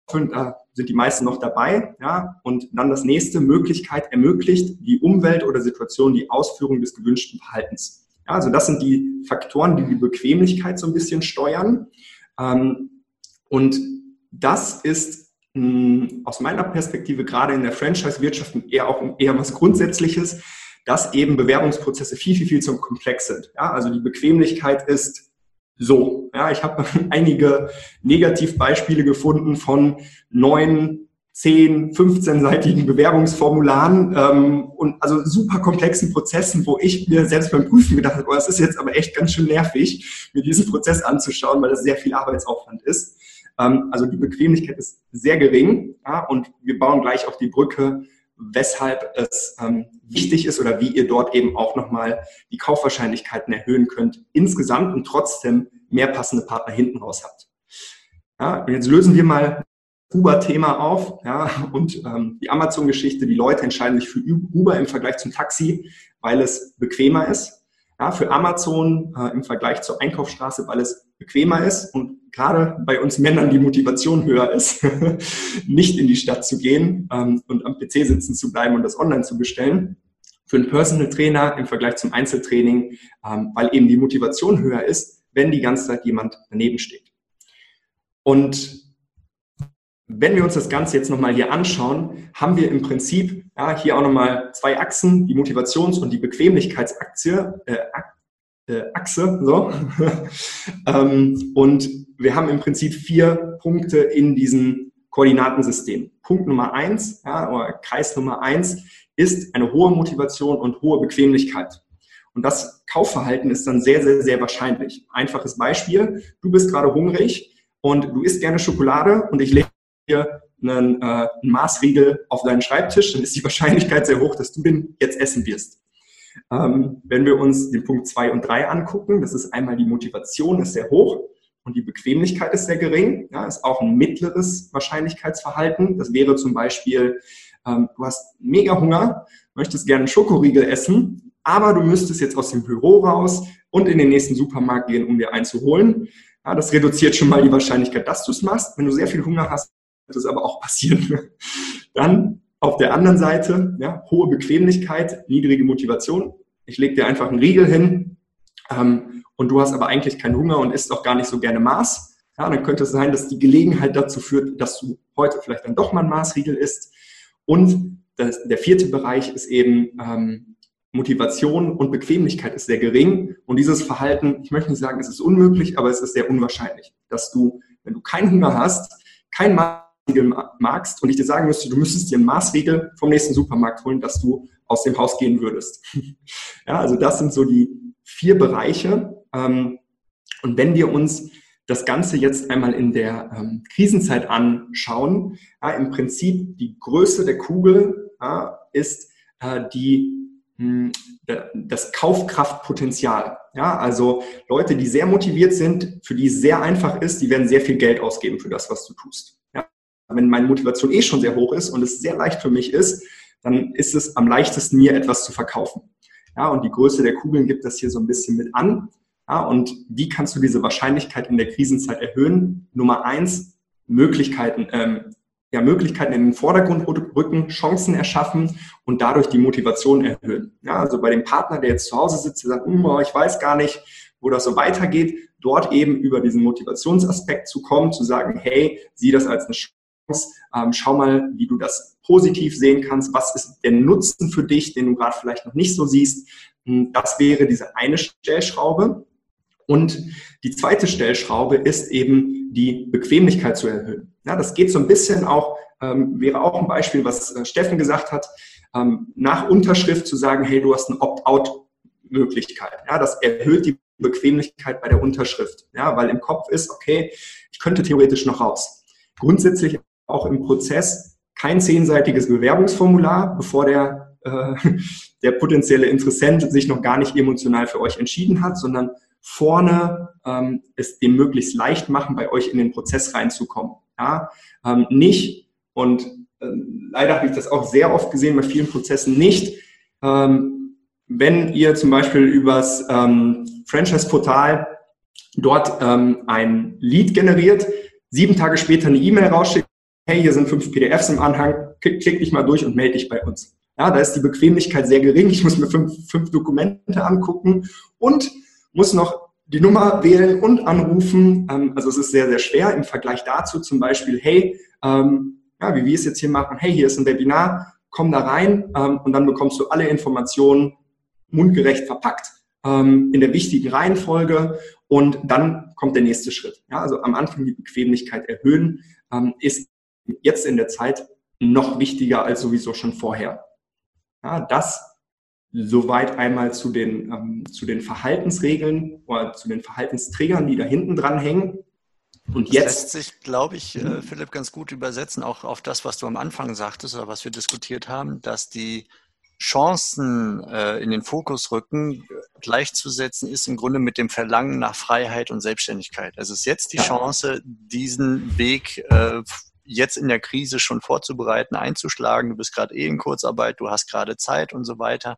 B: ausfüllen? da sind die meisten noch dabei. Ja? Und dann das nächste, Möglichkeit ermöglicht die Umwelt oder Situation die Ausführung des gewünschten Verhaltens. Ja, also das sind die Faktoren, die die Bequemlichkeit so ein bisschen steuern. Ähm, und das ist aus meiner Perspektive gerade in der Franchise-Wirtschaft eher auch eher was Grundsätzliches, dass eben Bewerbungsprozesse viel, viel, viel zu komplex sind. Ja, also die Bequemlichkeit ist so, ja, ich habe einige Negativbeispiele gefunden von neun, zehn, 15-seitigen Bewerbungsformularen ähm, und also super komplexen Prozessen, wo ich mir selbst beim Prüfen gedacht habe, oh, das ist jetzt aber echt ganz schön nervig, mir diesen Prozess anzuschauen, weil das sehr viel Arbeitsaufwand ist. Ähm, also die Bequemlichkeit ist sehr gering ja, und wir bauen gleich auf die Brücke weshalb es ähm, wichtig ist oder wie ihr dort eben auch nochmal die Kaufwahrscheinlichkeiten erhöhen könnt insgesamt und trotzdem mehr passende Partner hinten raus habt. Ja, und jetzt lösen wir mal Uber-Thema auf ja, und ähm, die Amazon-Geschichte. Die Leute entscheiden sich für Uber im Vergleich zum Taxi, weil es bequemer ist. Ja, für Amazon äh, im Vergleich zur Einkaufsstraße, weil es bequemer ist und gerade bei uns Männern die Motivation höher ist, nicht in die Stadt zu gehen ähm, und am PC sitzen zu bleiben und das online zu bestellen. Für einen Personal Trainer im Vergleich zum Einzeltraining, ähm, weil eben die Motivation höher ist, wenn die ganze Zeit jemand daneben steht. Und wenn wir uns das Ganze jetzt nochmal hier anschauen, haben wir im Prinzip ja, hier auch nochmal zwei Achsen, die Motivations- und die Bequemlichkeitsachse. Äh, äh, Achse, so. ähm, und wir haben im Prinzip vier Punkte in diesem Koordinatensystem. Punkt Nummer eins, ja, oder Kreis Nummer eins, ist eine hohe Motivation und hohe Bequemlichkeit. Und das Kaufverhalten ist dann sehr, sehr, sehr wahrscheinlich. Einfaches Beispiel, du bist gerade hungrig und du isst gerne Schokolade und ich lege dir einen, äh, einen Maßriegel auf deinen Schreibtisch, dann ist die Wahrscheinlichkeit sehr hoch, dass du den jetzt essen wirst. Ähm, wenn wir uns den Punkt zwei und drei angucken, das ist einmal die Motivation ist sehr hoch und die Bequemlichkeit ist sehr gering. Ja, ist auch ein mittleres Wahrscheinlichkeitsverhalten. Das wäre zum Beispiel, ähm, du hast mega Hunger, möchtest gerne einen Schokoriegel essen, aber du müsstest jetzt aus dem Büro raus und in den nächsten Supermarkt gehen, um dir einzuholen. Ja, das reduziert schon mal die Wahrscheinlichkeit, dass du es machst. Wenn du sehr viel Hunger hast, wird es aber auch passieren. Dann auf der anderen Seite, ja, hohe Bequemlichkeit, niedrige Motivation. Ich lege dir einfach einen Riegel hin ähm, und du hast aber eigentlich keinen Hunger und isst auch gar nicht so gerne Maß. Ja, dann könnte es sein, dass die Gelegenheit dazu führt, dass du heute vielleicht dann doch mal ein Maßriegel isst. Und das, der vierte Bereich ist eben ähm, Motivation und Bequemlichkeit ist sehr gering. Und dieses Verhalten, ich möchte nicht sagen, es ist unmöglich, aber es ist sehr unwahrscheinlich, dass du, wenn du keinen Hunger hast, kein Maß magst und ich dir sagen müsste, du müsstest dir Maßregel vom nächsten Supermarkt holen, dass du aus dem Haus gehen würdest. ja, also das sind so die vier Bereiche. Ähm, und wenn wir uns das Ganze jetzt einmal in der ähm, Krisenzeit anschauen, ja, im Prinzip die Größe der Kugel ja, ist äh, die hm, das Kaufkraftpotenzial. Ja, also Leute, die sehr motiviert sind, für die es sehr einfach ist, die werden sehr viel Geld ausgeben für das, was du tust wenn meine Motivation eh schon sehr hoch ist und es sehr leicht für mich ist, dann ist es am leichtesten, mir etwas zu verkaufen. Ja, und die Größe der Kugeln gibt das hier so ein bisschen mit an. Ja, und wie kannst du diese Wahrscheinlichkeit in der Krisenzeit erhöhen? Nummer eins, Möglichkeiten, ähm, ja, Möglichkeiten in den Vordergrund rücken, Chancen erschaffen und dadurch die Motivation erhöhen. Ja, also bei dem Partner, der jetzt zu Hause sitzt, der sagt, oh, ich weiß gar nicht, wo das so weitergeht, dort eben über diesen Motivationsaspekt zu kommen, zu sagen, hey, sieh das als eine ähm, schau mal, wie du das positiv sehen kannst. Was ist der Nutzen für dich, den du gerade vielleicht noch nicht so siehst? Hm, das wäre diese eine Stellschraube. Und die zweite Stellschraube ist eben die Bequemlichkeit zu erhöhen. Ja, das geht so ein bisschen auch, ähm, wäre auch ein Beispiel, was äh, Steffen gesagt hat, ähm, nach Unterschrift zu sagen, hey, du hast eine Opt-out-Möglichkeit. Ja, das erhöht die Bequemlichkeit bei der Unterschrift. Ja, weil im Kopf ist, okay, ich könnte theoretisch noch raus. Grundsätzlich auch im Prozess kein zehnseitiges Bewerbungsformular, bevor der, äh, der potenzielle Interessent sich noch gar nicht emotional für euch entschieden hat, sondern vorne ähm, es dem möglichst leicht machen, bei euch in den Prozess reinzukommen. Ja? Ähm, nicht, und äh, leider habe ich das auch sehr oft gesehen bei vielen Prozessen, nicht, ähm, wenn ihr zum Beispiel übers ähm, Franchise-Portal dort ähm, ein Lead generiert, sieben Tage später eine E-Mail rausschickt, hey, hier sind fünf PDFs im Anhang, klick, klick dich mal durch und melde dich bei uns. Ja, da ist die Bequemlichkeit sehr gering. Ich muss mir fünf, fünf Dokumente angucken und muss noch die Nummer wählen und anrufen. Ähm, also es ist sehr, sehr schwer im Vergleich dazu zum Beispiel, hey, ähm, ja, wie wir es jetzt hier machen, hey, hier ist ein Webinar, komm da rein ähm, und dann bekommst du alle Informationen mundgerecht verpackt ähm, in der wichtigen Reihenfolge und dann kommt der nächste Schritt. Ja, also am Anfang die Bequemlichkeit erhöhen ähm, ist jetzt in der Zeit noch wichtiger als sowieso schon vorher. Ja, das soweit einmal zu den, ähm, zu den Verhaltensregeln oder zu den Verhaltensträgern, die da hinten dran hängen.
A: Und das jetzt lässt sich, glaube ich, äh, Philipp, ganz gut übersetzen, auch auf das, was du am Anfang sagtest oder was wir diskutiert haben, dass die Chancen äh, in den Fokus rücken, gleichzusetzen ist im Grunde mit dem Verlangen nach Freiheit und Selbstständigkeit. Also es ist jetzt die Chance, diesen Weg äh, jetzt in der Krise schon vorzubereiten, einzuschlagen. Du bist gerade eh in Kurzarbeit, du hast gerade Zeit und so weiter.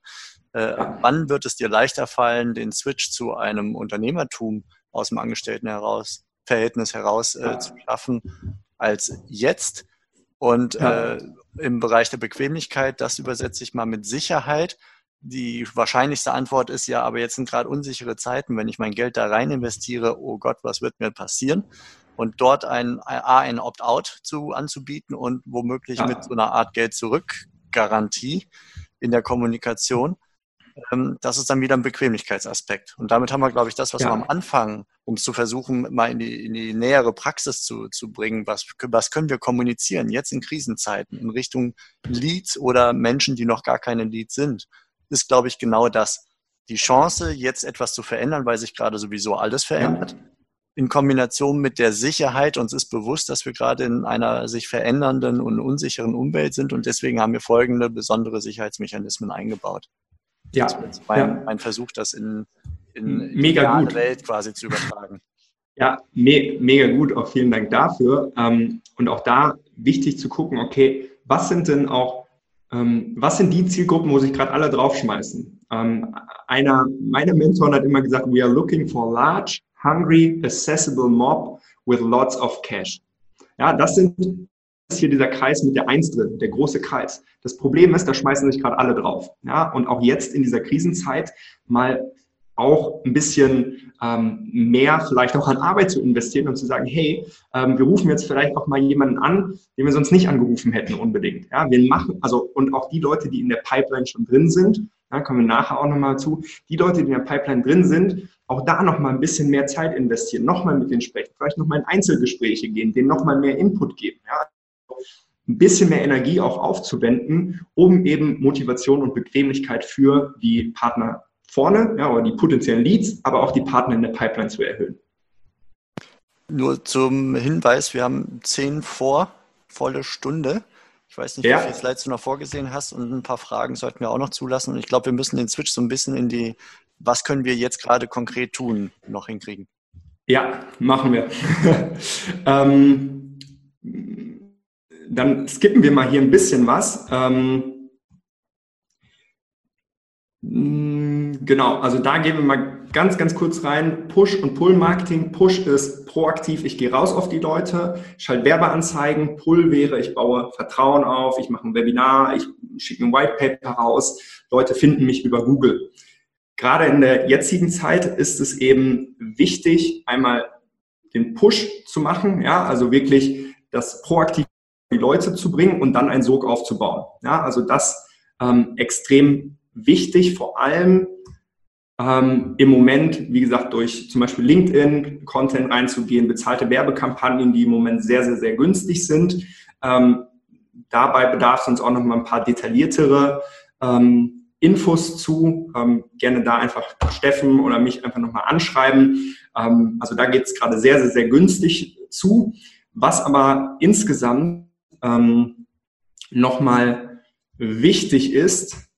A: Äh, wann wird es dir leichter fallen, den Switch zu einem Unternehmertum aus dem Angestellten heraus, Verhältnis heraus äh, zu schaffen, als jetzt? Und äh, im Bereich der Bequemlichkeit, das übersetze ich mal mit Sicherheit. Die wahrscheinlichste Antwort ist ja, aber jetzt sind gerade unsichere Zeiten. Wenn ich mein Geld da rein investiere, oh Gott, was wird mir passieren? Und dort ein, A, ein Opt-out zu, anzubieten und womöglich ja. mit so einer Art Geld-Zurück-Garantie in der Kommunikation. Ähm, das ist dann wieder ein Bequemlichkeitsaspekt. Und damit haben wir, glaube ich, das, was ja. wir am Anfang, um es zu versuchen, mal in die, in die nähere Praxis zu, zu bringen, was, was können wir kommunizieren jetzt in Krisenzeiten in Richtung Leads oder Menschen, die noch gar keine Leads sind, ist, glaube ich, genau das. Die Chance, jetzt etwas zu verändern, weil sich gerade sowieso alles verändert. Ja in Kombination mit der Sicherheit, uns ist bewusst, dass wir gerade in einer sich verändernden und unsicheren Umwelt sind und deswegen haben wir folgende besondere Sicherheitsmechanismen eingebaut. Ja. Mein, ja. mein Versuch, das in, in,
B: in Mega die
A: Welt quasi zu übertragen.
B: Ja, me mega gut. Auch vielen Dank dafür. Ähm, und auch da wichtig zu gucken, okay, was sind denn auch, ähm, was sind die Zielgruppen, wo sich gerade alle draufschmeißen? Ähm, einer meiner Mentoren hat immer gesagt, we are looking for large, hungry, accessible mob with lots of cash. Ja, das sind das ist hier dieser Kreis mit der Eins drin, der große Kreis. Das Problem ist, da schmeißen sich gerade alle drauf. Ja, und auch jetzt in dieser Krisenzeit mal auch ein bisschen ähm, mehr vielleicht auch an Arbeit zu investieren und zu sagen, hey, ähm, wir rufen jetzt vielleicht auch mal jemanden an, den wir sonst nicht angerufen hätten unbedingt. Ja, wir machen, also und auch die Leute, die in der Pipeline schon drin sind, da kommen wir nachher auch nochmal zu, die Leute, die in der Pipeline drin sind, auch da nochmal ein bisschen mehr Zeit investieren, nochmal mit denen sprechen, vielleicht nochmal in Einzelgespräche gehen, denen nochmal mehr Input geben. Ja, ein bisschen mehr Energie auch aufzuwenden, um eben Motivation und Bequemlichkeit für die Partner vorne, ja, oder die potenziellen Leads, aber auch die Partner in der Pipeline zu erhöhen.
A: Nur zum Hinweis, wir haben zehn vor, volle Stunde. Ich weiß nicht, ja. wie viele Slides du noch vorgesehen hast und ein paar Fragen sollten wir auch noch zulassen. Und ich glaube, wir müssen den Switch so ein bisschen in die, was können wir jetzt gerade konkret tun, noch hinkriegen.
B: Ja, machen wir. ähm, dann skippen wir mal hier ein bisschen was. Ähm, Genau, also da gehen wir mal ganz, ganz kurz rein. Push- und Pull-Marketing. Push ist proaktiv, ich gehe raus auf die Leute, schalte Werbeanzeigen. Pull wäre, ich baue Vertrauen auf, ich mache ein Webinar, ich schicke ein White Paper raus. Leute finden mich über Google. Gerade in der jetzigen Zeit ist es eben wichtig, einmal den Push zu machen, ja, also wirklich das proaktiv die Leute zu bringen und dann einen Sog aufzubauen. Ja, also das ähm, extrem wichtig, vor allem ähm, im Moment, wie gesagt, durch zum Beispiel LinkedIn-Content reinzugehen, bezahlte Werbekampagnen, die im Moment sehr, sehr, sehr günstig sind. Ähm, dabei bedarf es uns auch noch mal ein paar detailliertere ähm, Infos zu. Ähm, gerne da einfach Steffen oder mich einfach nochmal anschreiben. Ähm, also da geht es gerade sehr, sehr, sehr günstig zu. Was aber insgesamt ähm, nochmal wichtig ist,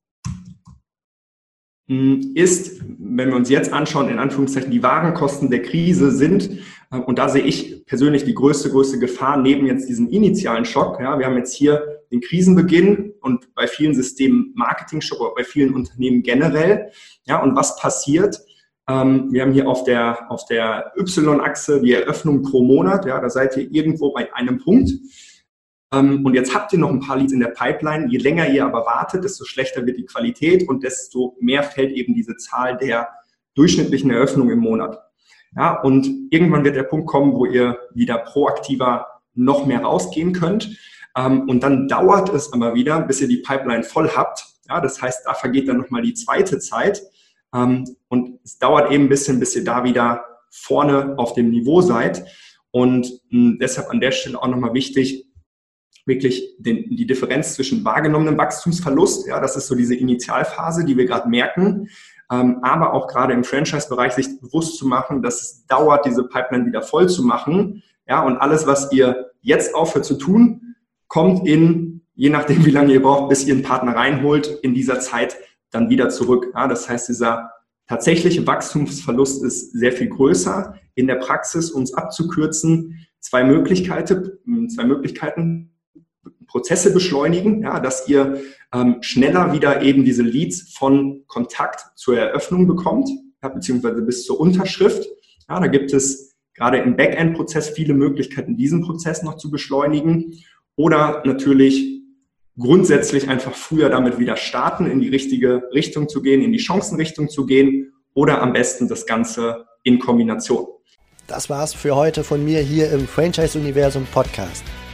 B: hm, ist, wenn wir uns jetzt anschauen, in Anführungszeichen, die Warenkosten der Krise sind, und da sehe ich persönlich die größte, größte Gefahr neben jetzt diesem initialen Schock. Ja, wir haben jetzt hier den Krisenbeginn und bei vielen Systemen Marketing-Schock, aber bei vielen Unternehmen generell. Ja, und was passiert? Ähm, wir haben hier auf der, auf der Y-Achse die Eröffnung pro Monat. Ja, da seid ihr irgendwo bei einem Punkt. Ähm, und jetzt habt ihr noch ein paar Leads in der Pipeline. Je länger ihr aber wartet, desto schlechter wird die Qualität und desto mehr fällt eben diese Zahl der durchschnittlichen Eröffnungen im Monat. Ja, und irgendwann wird der Punkt kommen, wo ihr wieder proaktiver noch mehr rausgehen könnt. Ähm, und dann dauert es aber wieder, bis ihr die Pipeline voll habt. Ja, das heißt, da vergeht dann nochmal die zweite Zeit. Ähm, und es dauert eben ein bisschen, bis ihr da wieder vorne auf dem Niveau seid. Und hm, deshalb an der Stelle auch nochmal wichtig, wirklich den, die Differenz zwischen wahrgenommenem Wachstumsverlust, ja, das ist so diese Initialphase, die wir gerade merken, ähm, aber auch gerade im Franchise-Bereich sich bewusst zu machen, dass es dauert, diese Pipeline wieder voll zu machen, ja, und alles, was ihr jetzt aufhört zu tun, kommt in, je nachdem, wie lange ihr braucht, bis ihr einen Partner reinholt, in dieser Zeit dann wieder zurück. Ja, das heißt, dieser tatsächliche Wachstumsverlust ist sehr viel größer. In der Praxis, es abzukürzen, zwei Möglichkeiten, zwei Möglichkeiten Prozesse beschleunigen, ja, dass ihr ähm, schneller wieder eben diese Leads von Kontakt zur Eröffnung bekommt, ja, beziehungsweise bis zur Unterschrift. Ja, da gibt es gerade im Backend-Prozess viele Möglichkeiten, diesen Prozess noch zu beschleunigen oder natürlich grundsätzlich einfach früher damit wieder starten, in die richtige Richtung zu gehen, in die Chancenrichtung zu gehen oder am besten das Ganze in Kombination.
C: Das war's für heute von mir hier im Franchise Universum Podcast.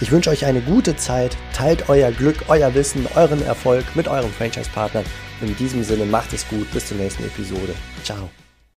C: Ich wünsche euch eine gute Zeit, teilt euer Glück, euer Wissen, euren Erfolg mit euren Franchise-Partnern. In diesem Sinne macht es gut, bis zur nächsten Episode. Ciao.